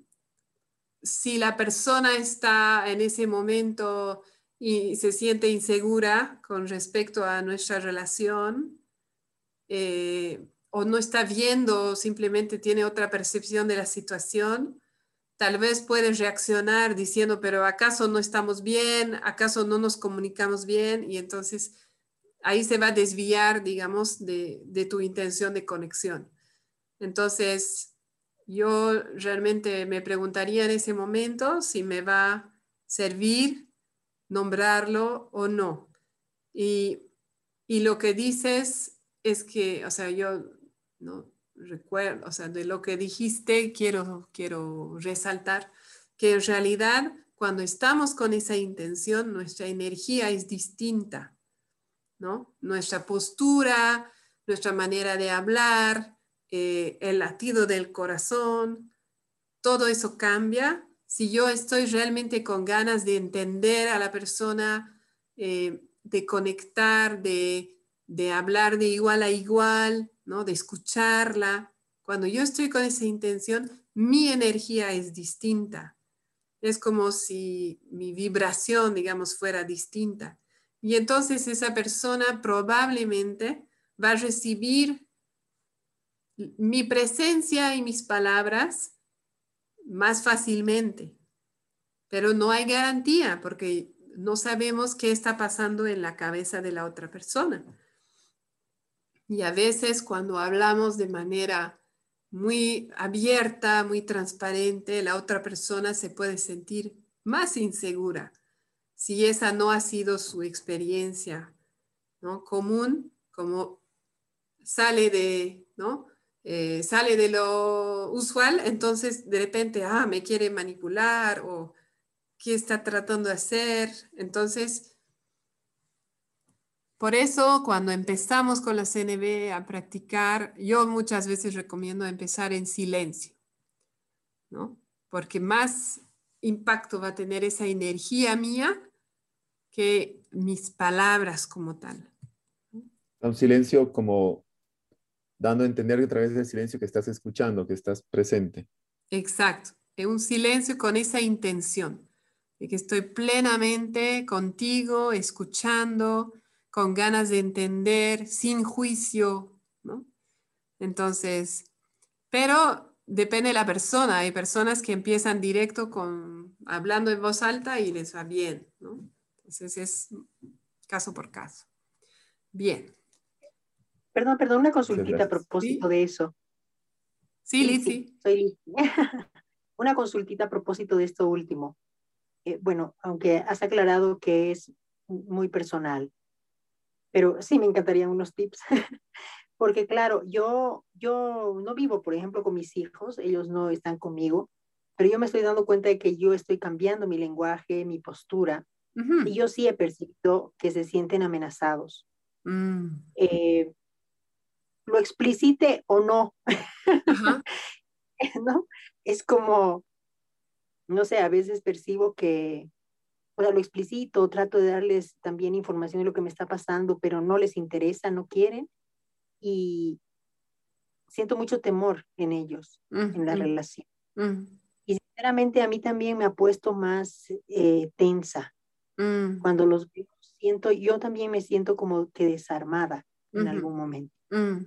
si la persona está en ese momento y se siente insegura con respecto a nuestra relación eh, o no está viendo, simplemente tiene otra percepción de la situación, tal vez puede reaccionar diciendo, pero ¿acaso no estamos bien? ¿Acaso no nos comunicamos bien? Y entonces ahí se va a desviar, digamos, de tu intención de conexión. Entonces, yo realmente me preguntaría en ese momento si me va a servir nombrarlo o no. Y, lo que dices es que, o sea, yo no recuerdo, o sea, de lo que dijiste, quiero, quiero resaltar que en realidad cuando estamos con esa intención, nuestra energía es distinta, ¿no? Nuestra postura, nuestra manera de hablar, eh, el latido del corazón, todo eso cambia si yo estoy realmente con ganas de entender a la persona, eh, de conectar, de, hablar de igual a igual, ¿no? de escucharla, cuando yo estoy con esa intención, mi energía es distinta. Es como si mi vibración, digamos, fuera distinta. Y entonces esa persona probablemente va a recibir mi presencia y mis palabras más fácilmente. Pero no hay garantía porque no sabemos qué está pasando en la cabeza de la otra persona. Y a veces cuando hablamos de manera muy abierta, muy transparente, la otra persona se puede sentir más insegura si esa no ha sido su experiencia ¿no? común, como sale de, ¿no? Eh, sale de lo usual, entonces de repente, ah, me quiere manipular o qué está tratando de hacer. Entonces, por eso cuando empezamos con la CNB a practicar, yo muchas veces recomiendo empezar en silencio, ¿no? Porque más impacto va a tener esa energía mía que mis palabras como tal. Un silencio como dando a entender a través del silencio que estás escuchando, que estás presente. Exacto, es un silencio con esa intención, de que estoy plenamente contigo, escuchando, con ganas de entender, sin juicio, ¿no? Entonces, pero depende de la persona. Hay personas que empiezan directo con hablando en voz alta y les va bien, ¿no? Entonces es caso por caso. Bien. Perdón, perdón, una consultita a propósito de eso. Sí, Lizzy. Soy Una consultita a propósito de esto último. Eh, bueno, aunque has aclarado que es muy personal, pero sí me encantarían unos tips. Porque claro, yo, yo no vivo, por ejemplo, con mis hijos, ellos no están conmigo, pero yo me estoy dando cuenta de que yo estoy cambiando mi lenguaje, mi postura, y yo sí he percibido que se sienten amenazados. Mm. Eh, lo explicite o no, ¿no? Es como, no sé, a veces percibo que, o sea, lo explicito, trato de darles también información de lo que me está pasando, pero no les interesa, no quieren, y siento mucho temor en ellos, en la relación. Y sinceramente a mí también me ha puesto más eh, tensa. Mm. Cuando los veo, siento, yo también me siento como que desarmada en algún momento. Mm.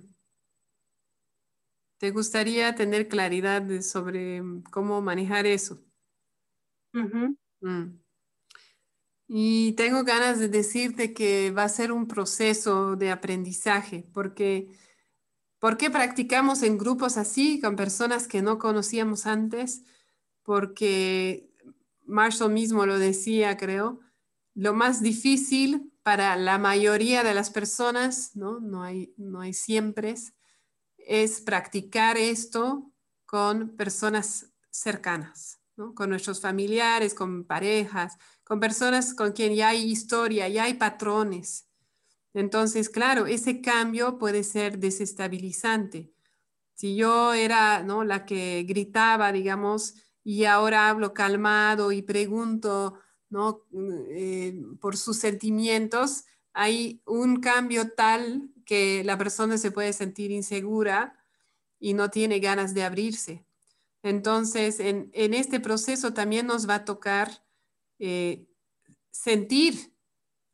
¿Te gustaría tener claridad sobre cómo manejar eso? Mm. Y tengo ganas de decirte que va a ser un proceso de aprendizaje, porque ¿por qué practicamos en grupos así con personas que no conocíamos antes? Porque Marshall mismo lo decía, creo, lo más difícil para la mayoría de las personas, no, no, hay, no hay siempre, es practicar esto con personas cercanas, ¿no? con nuestros familiares, con parejas, con personas con quien ya hay historia, ya hay patrones. Entonces, claro, ese cambio puede ser desestabilizante. Si yo era ¿no? la que gritaba, digamos, y ahora hablo calmado y pregunto ¿no? Eh, por sus sentimientos, hay un cambio tal que la persona se puede sentir insegura y no tiene ganas de abrirse. Entonces, en, en este proceso también nos va a tocar eh, sentir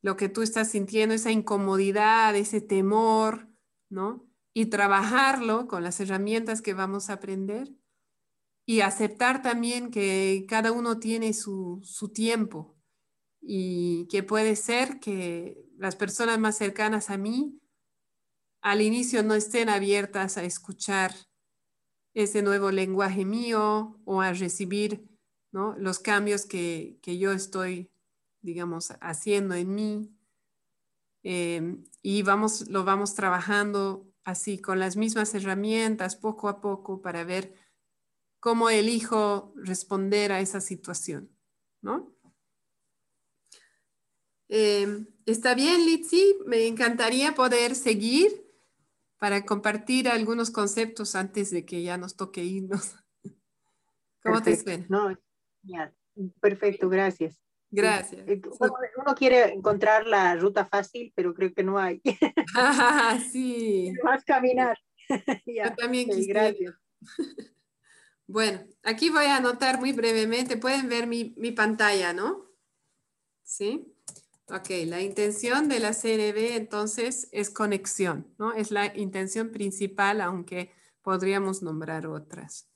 lo que tú estás sintiendo, esa incomodidad, ese temor, ¿no? Y trabajarlo con las herramientas que vamos a aprender y aceptar también que cada uno tiene su, su tiempo y que puede ser que las personas más cercanas a mí al inicio no estén abiertas a escuchar ese nuevo lenguaje mío o a recibir los cambios que, yo estoy, digamos, haciendo en mí. Em, y vamos, lo vamos trabajando así con las mismas herramientas poco a poco para ver cómo elijo responder a esa situación, ¿no? Em, está bien, Litsi, me encantaría poder seguir para compartir algunos conceptos antes de que ya nos toque irnos. ¿Cómo te suena? No, Perfecto, gracias. Gracias. Eh, uno, quiere encontrar la ruta fácil, pero creo que no hay. sí. Más caminar. Yo también quisiera. Bueno, aquí voy a anotar muy brevemente. Pueden ver mi, mi pantalla, ¿no? Sí. Ok, la intención de la CNB entonces es conexión, ¿no? Es la intención principal, aunque podríamos nombrar otras.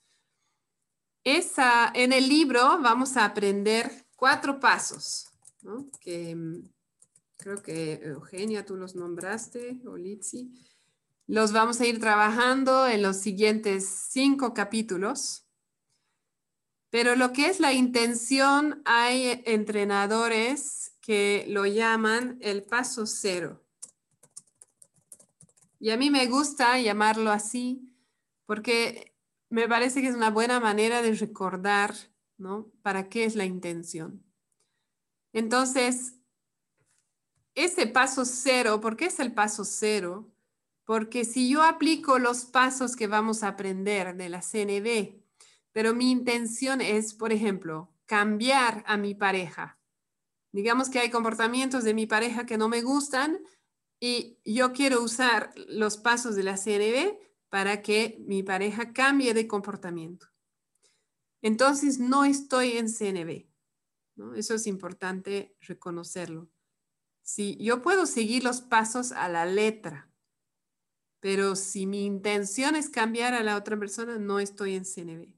Esa, en el libro vamos a aprender cuatro pasos, que mm, creo que Eugenia tú los nombraste, o Litsi. Los vamos a ir trabajando en los siguientes cinco capítulos. Pero lo que es la intención, hay entrenadores que lo llaman el paso cero. Y a mí me gusta llamarlo así porque me parece que es una buena manera de recordar, ¿no? ¿Para qué es la intención? Entonces, ese paso cero, ¿por qué es el paso cero? Porque si yo aplico los pasos que vamos a aprender de la CNB, pero mi intención es, por ejemplo, cambiar a mi pareja. Digamos que hay comportamientos de mi pareja que no me gustan y yo quiero usar los pasos de la CNB para que mi pareja cambie de comportamiento. Entonces, no estoy en CNB. Eso es importante reconocerlo. Si yo puedo seguir los pasos a la letra, Pero si mi intención es cambiar a la otra persona, no estoy en CNB.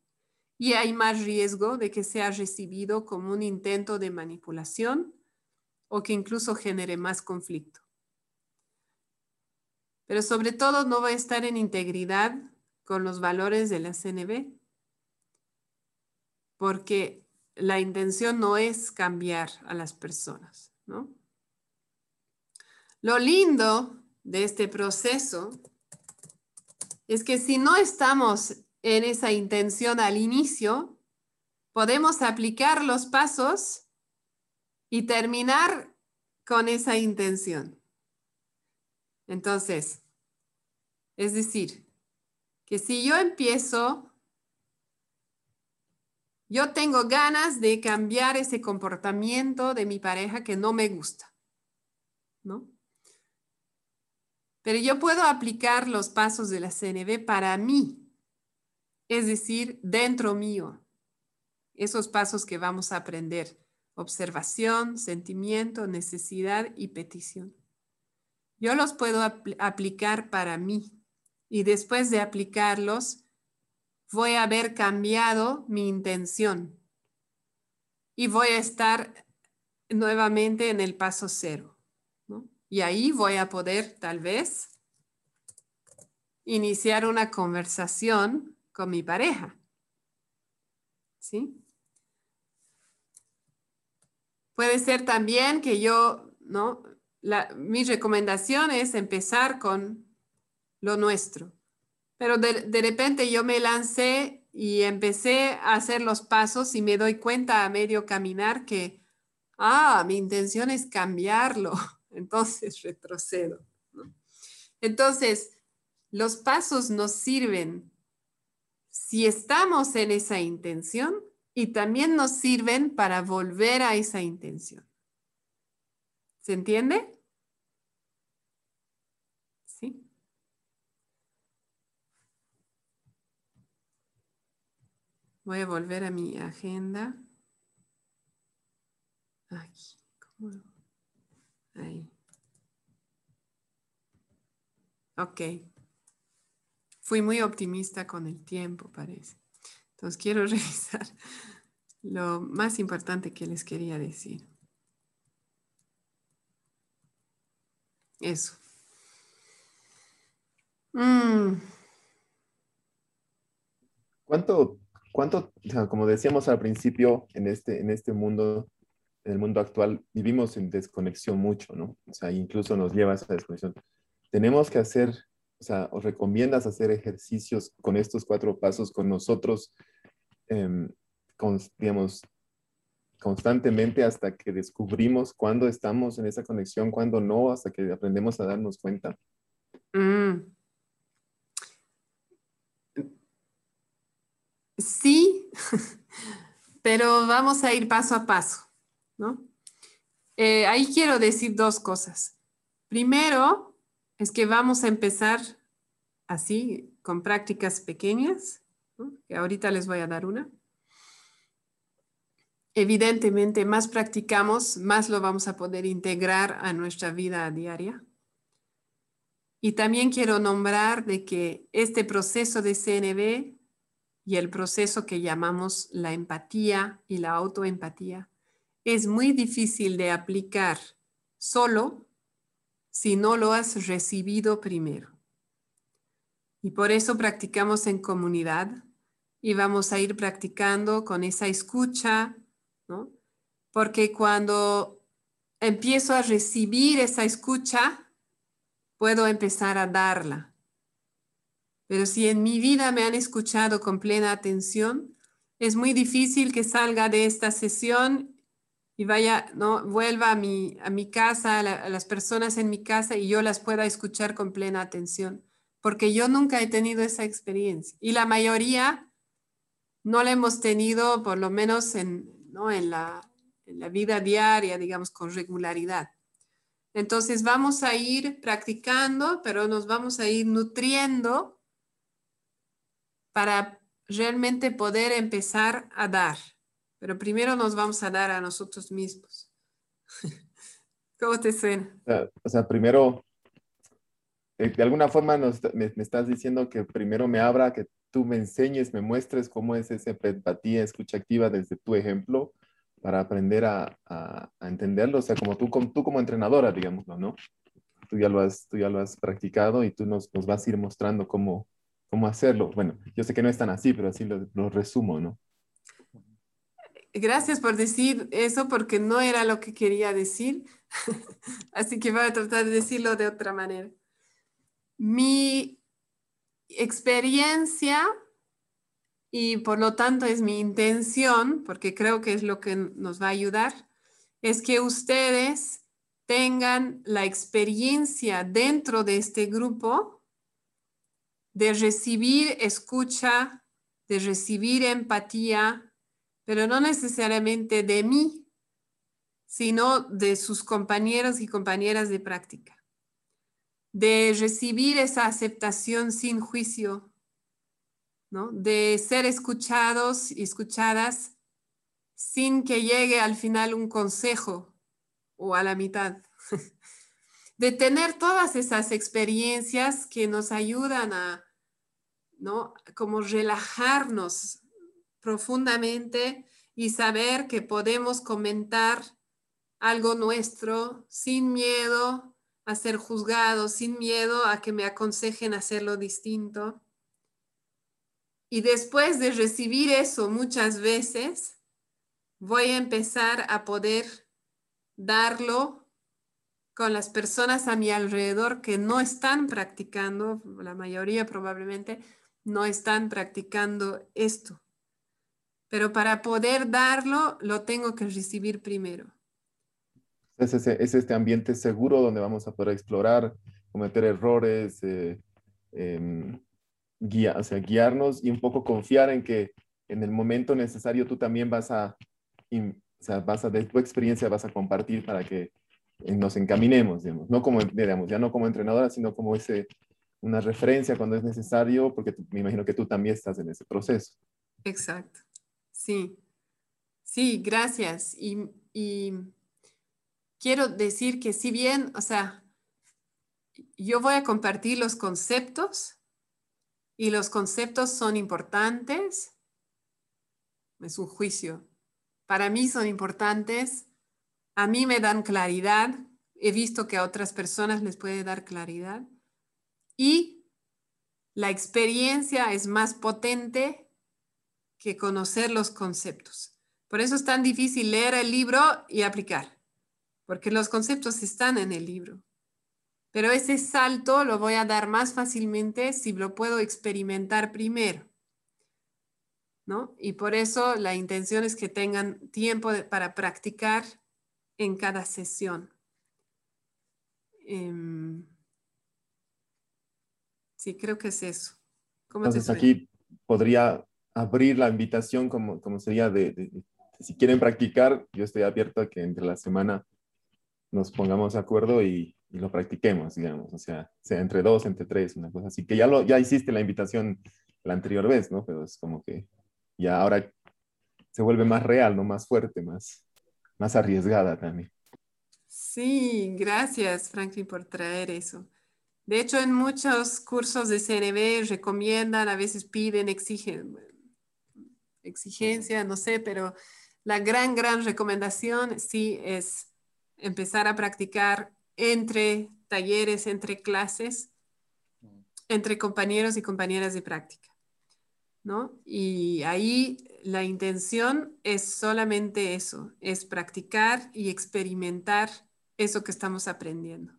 Y hay más riesgo de que sea recibido como un intento de manipulación o que incluso genere más conflicto. Pero sobre todo no va a estar en integridad con los valores de la CNB, porque la intención no es cambiar a las personas, ¿no? Lo lindo de este proceso es que si no estamos en esa intención al inicio, podemos aplicar los pasos y terminar con esa intención. Entonces, es decir, que si yo empiezo, yo tengo ganas de cambiar ese comportamiento de mi pareja que no me gusta, ¿no? Pero yo puedo aplicar los pasos de la CNB para mí, es decir, dentro mío. Esos pasos que vamos a aprender, observación, sentimiento, necesidad y petición. Yo los puedo aplicar para mí y después de aplicarlos, voy a haber cambiado mi intención y voy a estar nuevamente en el paso cero. Y ahí voy a poder tal vez iniciar una conversación con mi pareja. ¿Sí? Puede ser también que yo, ¿no? mi recomendación es empezar con lo nuestro. Pero de, de, repente yo me lancé y empecé a hacer los pasos y me doy cuenta a medio caminar que, ah, mi intención es cambiarlo. entonces retrocedo. Entonces, los pasos nos sirven si estamos en esa intención y también nos sirven para volver a esa intención. ¿Se entiende? ¿Sí? Voy a volver a mi agenda. Aquí. ¿Cómo Ahí. Ok. Fui muy optimista con el tiempo, parece. Entonces quiero revisar lo más importante que les quería decir. Eso. Mm. ¿Cuánto, cuánto, como decíamos al principio, en este, en este mundo en el mundo actual vivimos en desconexión mucho, ¿no? O sea, incluso nos lleva a esa desconexión. Tenemos que hacer, o sea, os recomiendas hacer ejercicios con estos cuatro pasos con nosotros, em, digamos, constantemente hasta que descubrimos cuándo estamos en esa conexión, cuándo no, hasta que aprendemos a darnos cuenta. Mm. Sí, pero vamos a ir paso a paso. Eh, ahí quiero decir dos cosas. Primero, es que vamos a empezar así, con prácticas pequeñas, que ahorita les voy a dar una. Evidentemente, más practicamos, más lo vamos a poder integrar a nuestra vida diaria. Y también quiero nombrar de que este proceso de CNB y el proceso que llamamos la empatía y la autoempatía es muy difícil de aplicar solo si no lo has recibido primero. Y por eso practicamos en comunidad y vamos a ir practicando con esa escucha, ¿no? Porque cuando empiezo a recibir esa escucha, puedo empezar a darla. Pero si en mi vida me han escuchado con plena atención, es muy difícil que salga de esta sesión y vaya, ¿no? Vuelva a mi, a mi casa, a, las personas en mi casa y yo las pueda escuchar con plena atención, porque yo nunca he tenido esa experiencia y la mayoría no la hemos tenido por lo menos en, ¿no? en, la, en la vida diaria, digamos, con regularidad. Entonces vamos a ir practicando, pero nos vamos a ir nutriendo para realmente poder empezar a dar. Pero primero nos vamos a dar a nosotros mismos. ¿Cómo te suena? O sea, primero, eh, de alguna forma me, estás diciendo que primero me abra, que tú me enseñes, me muestres cómo es esa empatía, escucha activa desde tu ejemplo para aprender a, a, entenderlo, o sea, como tú, como tú como entrenadora, digámoslo, ¿no? Tú ya lo has, tú ya lo has practicado y tú nos, nos vas a ir mostrando cómo, cómo hacerlo. Bueno, yo sé que no es tan así, pero así lo, lo resumo, ¿no? Gracias por decir eso porque no era lo que quería decir, así que voy a tratar de decirlo de otra manera. Mi experiencia y por lo tanto es mi intención, porque creo que es lo que nos va a ayudar, es que ustedes tengan la experiencia dentro de este grupo de recibir escucha, de recibir empatía, pero no necesariamente de mí, sino de sus compañeros y compañeras de práctica de recibir esa aceptación sin juicio, ¿no? de ser escuchados y escuchadas sin que llegue al final un consejo o a la mitad. de tener todas esas experiencias que nos ayudan a, ¿no? Como relajarnos profundamente y saber que podemos comentar algo nuestro sin miedo, a ser juzgado, sin miedo a que me aconsejen hacerlo distinto. Y después de recibir eso muchas veces, voy a empezar a poder darlo con las personas a mi alrededor que no están practicando, la mayoría probablemente no están practicando esto. Pero para poder darlo, lo tengo que recibir primero. Es, este ambiente seguro donde vamos a poder explorar, cometer errores, eh, em, o sea, guiarnos y un poco confiar en que en el momento necesario tú también vas a, o sea, vas a, de tu experiencia vas a compartir para que eh, nos encaminemos, digamos, no como, digamos, ya no como entrenadora, sino como ese, una referencia cuando es necesario, porque me imagino que tú también estás en ese proceso. Exacto, sí, sí, gracias. Y, y quiero decir que si bien, o sea, yo voy a compartir los conceptos y los conceptos son importantes, es un juicio. Para mí son importantes, a mí me dan claridad, he visto que a otras personas les puede dar claridad y la experiencia es más potente que conocer los conceptos. Por eso es tan difícil leer el libro y aplicar porque los conceptos están en el libro. Pero ese salto lo voy a dar más fácilmente si lo puedo experimentar primero. ¿no? Y por eso la intención es que tengan tiempo para practicar en cada sesión. Em, sí, creo que es eso. Entonces aquí podría abrir la invitación como, como sería de, si quieren practicar, yo estoy abierto a que entre la semana nos pongamos de acuerdo y, lo practiquemos, digamos, o sea, sea entre dos, entre tres, una cosa así, que ya, lo, ya hiciste la invitación la anterior vez, ¿no? Pero es como que ya ahora se vuelve más real, ¿no? Más fuerte, más, más arriesgada también. Sí, gracias Franklin por traer eso. De hecho, en muchos cursos de CNB recomiendan, a veces piden, exigen, exigencia, no sé, pero la gran, gran recomendación sí es empezar a practicar entre talleres, entre clases, entre compañeros y compañeras de práctica. ¿no? Y ahí la intención es solamente eso, es practicar y experimentar eso que estamos aprendiendo.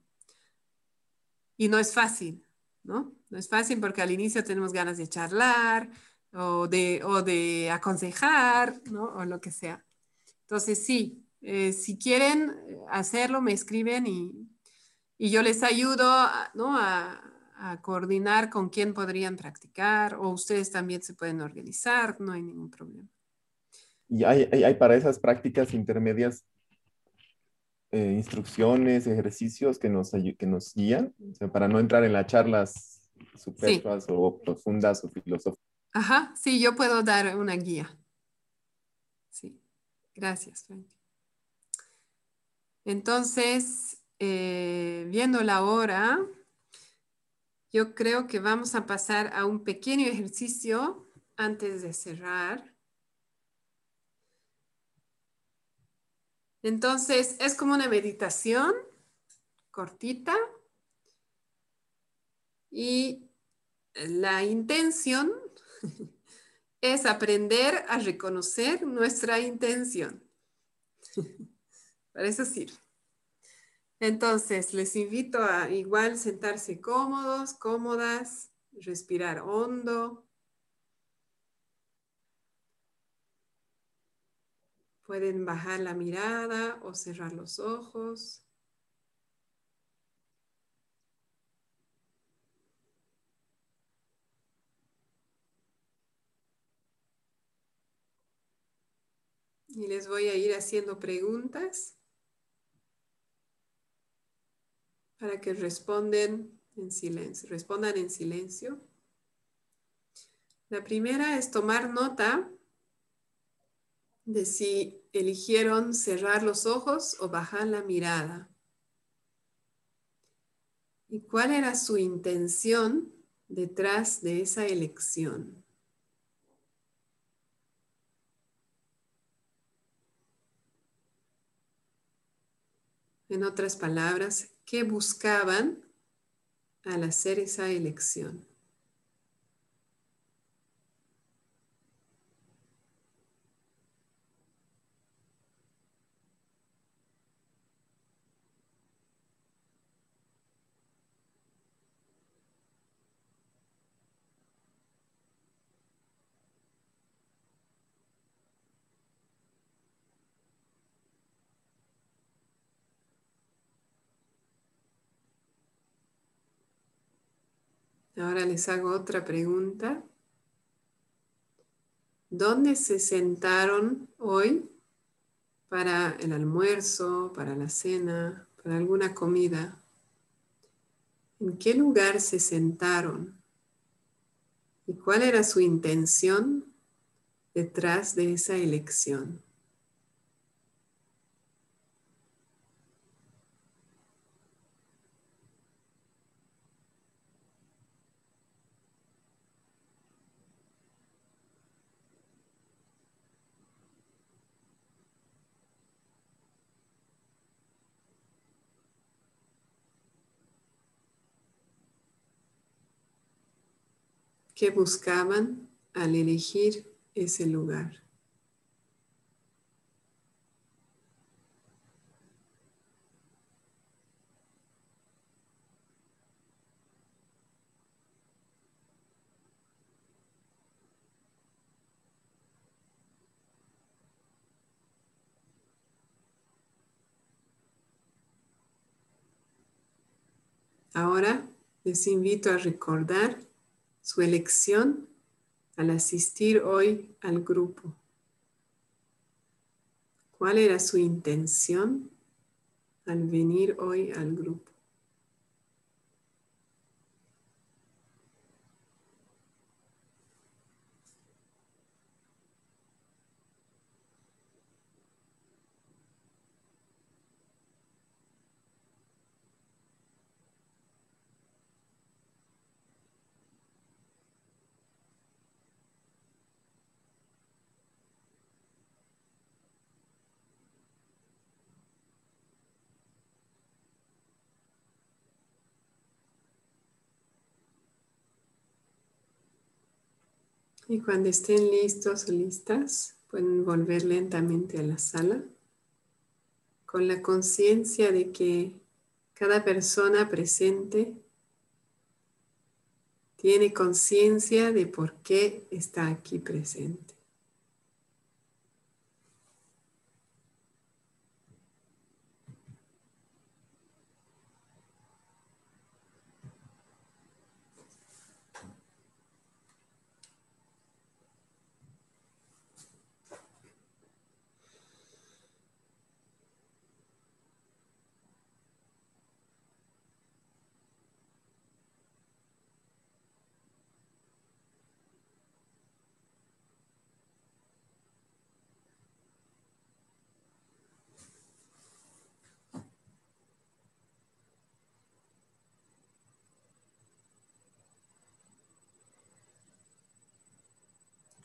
Y no es fácil, ¿no? No es fácil porque al inicio tenemos ganas de charlar o de, o de aconsejar, ¿no? O lo que sea. Entonces, sí, eh, si quieren eh, hacerlo, me escriben y, yo les ayudo a, coordinar con quién podrían practicar o ustedes también se pueden organizar, no hay ningún problema. ¿Y hay, hay, para esas prácticas intermedias eh, instrucciones, ejercicios que nos, que nos guían? para no entrar en las charlas superfluas o profundas o filosóficas. Ajá, sí, yo puedo dar una guía. Sí, gracias, Frank. Entonces, eh, viendo la hora, yo creo que vamos a pasar a un pequeño ejercicio antes de cerrar. Entonces, es como una meditación cortita y la intención es aprender a reconocer nuestra intención. Para eso sirve. Entonces, les invito a igual sentarse cómodos, cómodas, respirar hondo. Pueden bajar la mirada o cerrar los ojos. Y les voy a ir haciendo preguntas. para que responden en silencio, respondan en silencio. La primera es tomar nota de si eligieron cerrar los ojos o bajar la mirada. ¿Y cuál era su intención detrás de esa elección? En otras palabras, ¿qué buscaban al hacer esa elección? Ahora les hago otra pregunta. ¿Dónde se sentaron hoy para el almuerzo, para la cena, para alguna comida? ¿En qué lugar se sentaron? ¿Y cuál era su intención detrás de esa elección? ¿Qué buscaban al elegir ese lugar? Ahora les invito a recordar su elección al asistir hoy al grupo. ¿Cuál era su intención al venir hoy al grupo? Y cuando estén listos o listas, pueden volver lentamente a la sala con la conciencia de que cada persona presente tiene conciencia de por qué está aquí presente.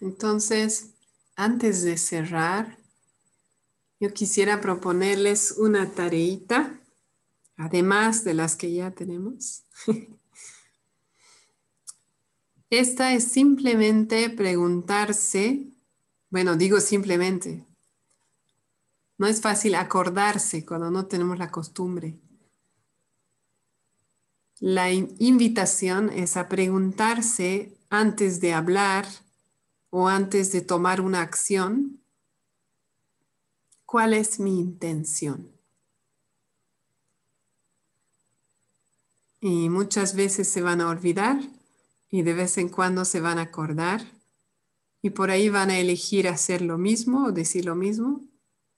Entonces, antes de cerrar, yo quisiera proponerles una tareita, además de las que ya tenemos. Esta es simplemente preguntarse, bueno, digo simplemente, no es fácil acordarse cuando no tenemos la costumbre. La invitación es a preguntarse antes de hablar o antes de tomar una acción, ¿cuál es mi intención? Y muchas veces se van a olvidar y de vez en cuando se van a acordar y por ahí van a elegir hacer lo mismo o decir lo mismo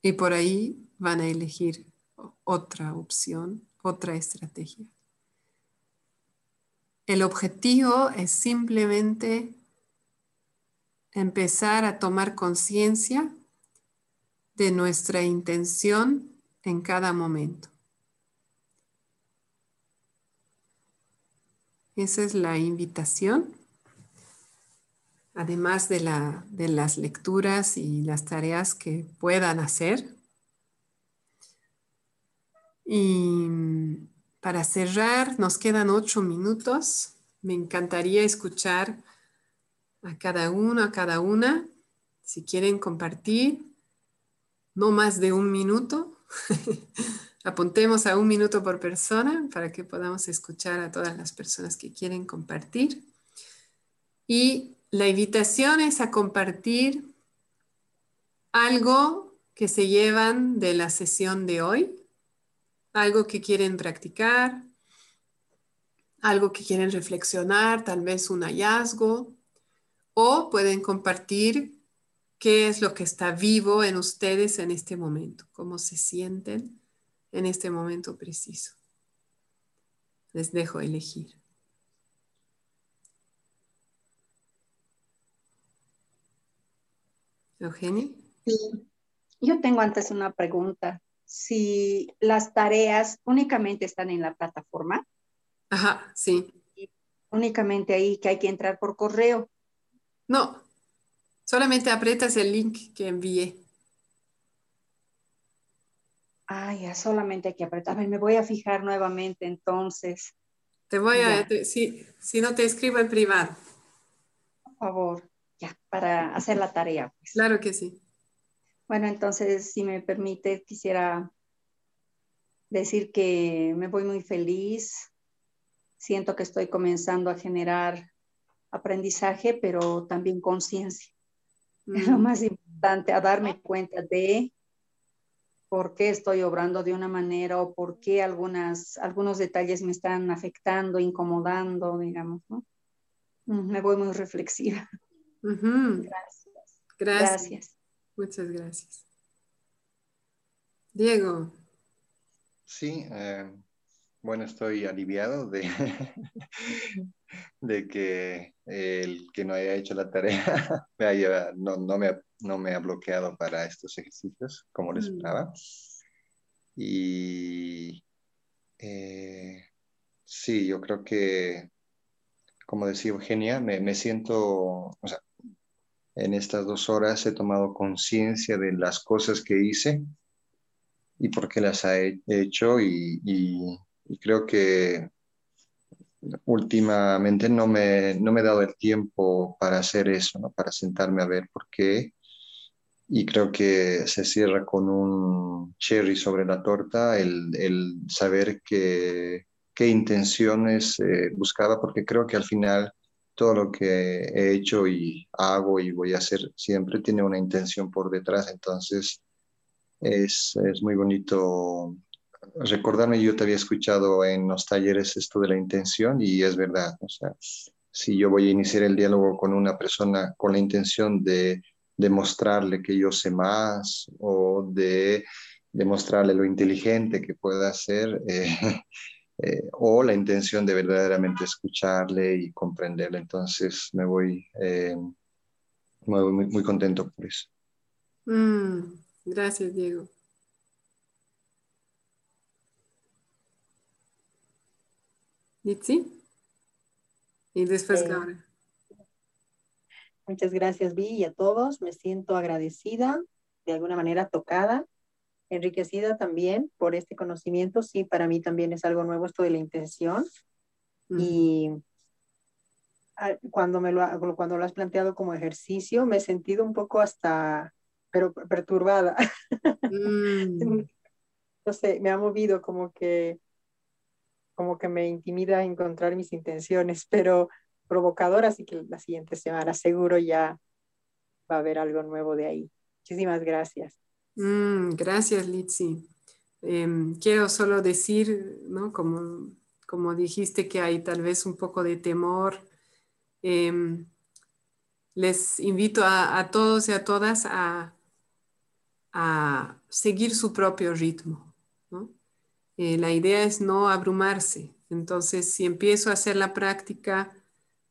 y por ahí van a elegir otra opción, otra estrategia. El objetivo es simplemente empezar a tomar conciencia de nuestra intención en cada momento. Esa es la invitación. Además de, de las lecturas y las tareas que puedan hacer. Y para cerrar, nos quedan ocho minutos. Me encantaría escuchar a cada uno, a cada una, si quieren compartir, no más de un minuto. Apuntemos a un minuto por persona para que podamos escuchar a todas las personas que quieren compartir. Y la invitación es a compartir algo que se llevan de la sesión de hoy, algo que quieren practicar, algo que quieren reflexionar, tal vez un hallazgo, o pueden compartir qué es lo que está vivo en ustedes en este momento, cómo se sienten en este momento preciso. Les dejo elegir. Eugenia. Sí. Yo tengo antes una pregunta. Si las tareas únicamente están en la plataforma. Ajá, sí. Únicamente ahí que hay que entrar por correo. No, solamente aprietas el link que envié. Ah, ya solamente hay que apretar. me voy a fijar nuevamente entonces. Te voy a, si, si, no te escribo en privado. Por favor, ya, para hacer la tarea. Pues. Claro que sí. Bueno, entonces, si me permite, quisiera decir que me voy muy feliz. Siento que estoy comenzando a generar aprendizaje, pero también conciencia. Es lo más importante, a darme cuenta de por qué estoy obrando de una manera o por qué algunas, algunos detalles me están afectando, incomodando, digamos, ¿no? Me voy muy reflexiva. gracias. gracias. Muchas gracias. Diego. Sí, eh, bueno, estoy aliviado de, de que el que no haya hecho la tarea no, no, me, no, me, ha bloqueado para estos ejercicios como lo mm. esperaba. Y eh, sí, yo creo que, como decía Eugenia, me, me siento, o sea, en estas dos horas he tomado conciencia de las cosas que hice y por qué las he hecho y, y y creo que últimamente no me, no me he dado el tiempo para hacer eso, ¿no? para sentarme a ver por qué. Y creo que se cierra con un cherry sobre la torta el, el saber que, qué intenciones eh, buscaba, porque creo que al final todo lo que he hecho y hago y voy a hacer siempre tiene una intención por detrás. Entonces es, es muy bonito recordarme, yo te había escuchado en los talleres esto de la intención y es verdad, o sea, si yo voy a iniciar el diálogo con una persona con la intención de demostrarle que yo sé más o de demostrarle lo inteligente que pueda ser, eh, eh, o la intención de verdaderamente escucharle y comprenderle. Entonces me voy, eh, muy, contento por eso. Mm, gracias, Diego. ¿Y después eh, Muchas gracias, Vi, y a todos. Me siento agradecida, de alguna manera tocada, enriquecida también por este conocimiento. Sí, para mí también es algo nuevo esto de la intención. Y cuando, me lo, cuando lo has planteado como ejercicio, me he sentido un poco hasta, pero perturbada. Mm. no sé, me ha movido como que, como que me intimida encontrar mis intenciones, pero provocadora, así que la siguiente semana seguro ya va a haber algo nuevo de ahí. Muchísimas gracias. Mm, gracias, Litsi. Em, quiero solo decir, ¿no? Como, como dijiste que hay tal vez un poco de temor Em, les invito a, todos y a todas a, seguir su propio ritmo. Eh, la idea es no abrumarse. Entonces, si empiezo a hacer la práctica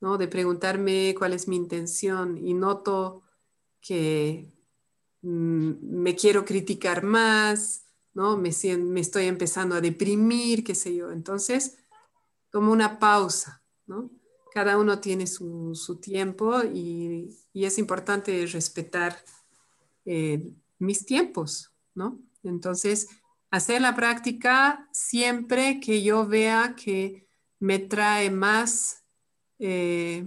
¿no? de preguntarme cuál es mi intención y noto que mm, me quiero criticar más, ¿no? me, estoy empezando a deprimir, qué sé yo. Entonces, tomo una pausa. ¿no? cada uno tiene su, tiempo y, es importante respetar eh, mis tiempos, ¿no? Entonces, hacer la práctica siempre que yo vea que me trae más, eh,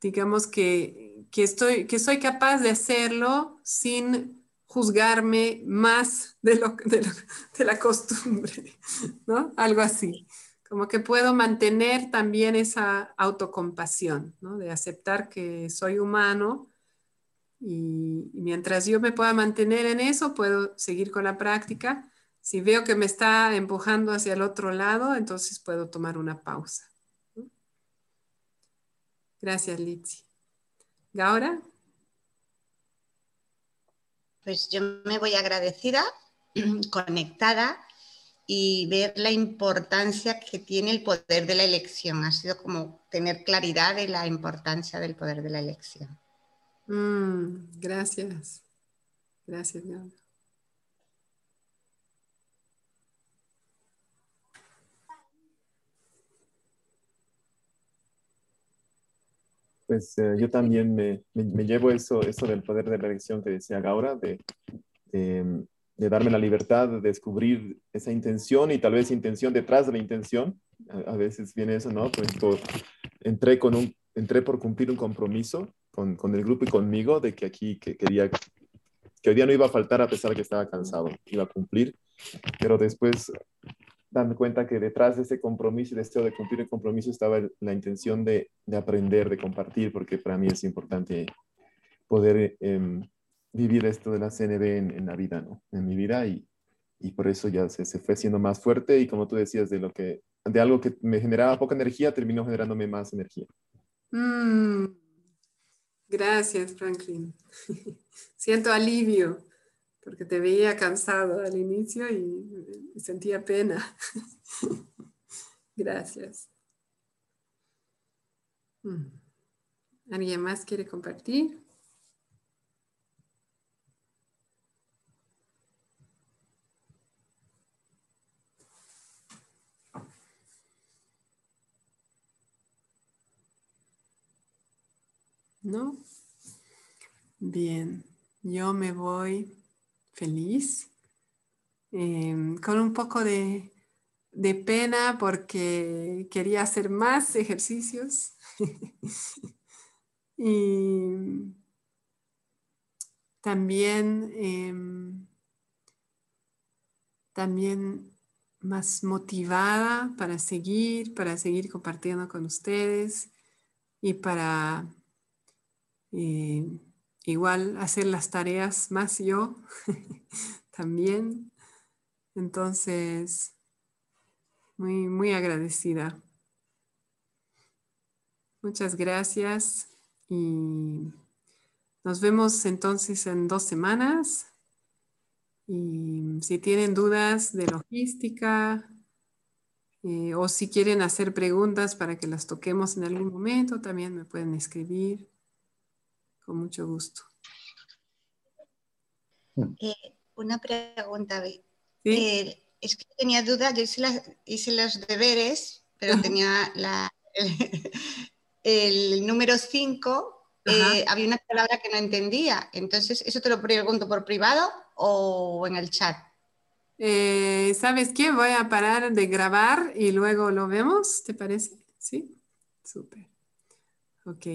digamos que, estoy, que soy capaz de hacerlo sin juzgarme más de, lo, de la costumbre, ¿no? Algo así como que puedo mantener también esa autocompasión, ¿no? de aceptar que soy humano y, mientras yo me pueda mantener en eso, puedo seguir con la práctica. Si veo que me está empujando hacia el otro lado, entonces puedo tomar una pausa. Gracias, Litsi. ¿Gaura? Pues yo me voy agradecida, conectada y ver la importancia que tiene el poder de la elección. Ha sido como tener claridad de la importancia del poder de la elección. Mm, gracias. Gracias, Gabriel. Pues eh, yo también me, me, llevo eso, eso del poder de la elección que decía Gaura, de, de de darme la libertad de descubrir esa intención y tal vez intención detrás de la intención. A, veces viene eso, ¿no? Pues entré, con un, entré por cumplir un compromiso con, el grupo y conmigo de que aquí que quería, que hoy día no iba a faltar a pesar que estaba cansado, iba a cumplir, pero después darme cuenta que detrás de ese compromiso y deseo de cumplir el compromiso estaba la intención de, de aprender, de compartir, porque para mí es importante poder... Eh, vivir esto de la CNB en, la vida, ¿no? En mi vida y, y por eso ya se, se, fue siendo más fuerte y como tú decías, de, lo que, de algo que me generaba poca energía, terminó generándome más energía. Mm. Gracias, Franklin. Siento alivio porque te veía cansado al inicio y sentía pena. Gracias. Mm. ¿Alguien más quiere compartir? ¿No? Bien, yo me voy feliz, em, con un poco de, pena porque quería hacer más ejercicios. y también, em, también más motivada para seguir, para seguir compartiendo con ustedes y para igual hacer las tareas más yo también. Entonces, muy, muy agradecida. Muchas gracias y nos vemos entonces en dos semanas. Y si tienen dudas de logística eh, o si quieren hacer preguntas para que las toquemos en algún momento, también me pueden escribir. Con mucho gusto. Eh, una pregunta, eh, es que tenía duda, yo hice, los deberes, pero tenía el, número 5 eh, había una palabra que no entendía. Entonces, ¿eso te lo pregunto por privado o en el chat? Eh, ¿Sabes qué? Voy a parar de grabar y luego lo vemos, ¿te parece? Sí, súper. Ok.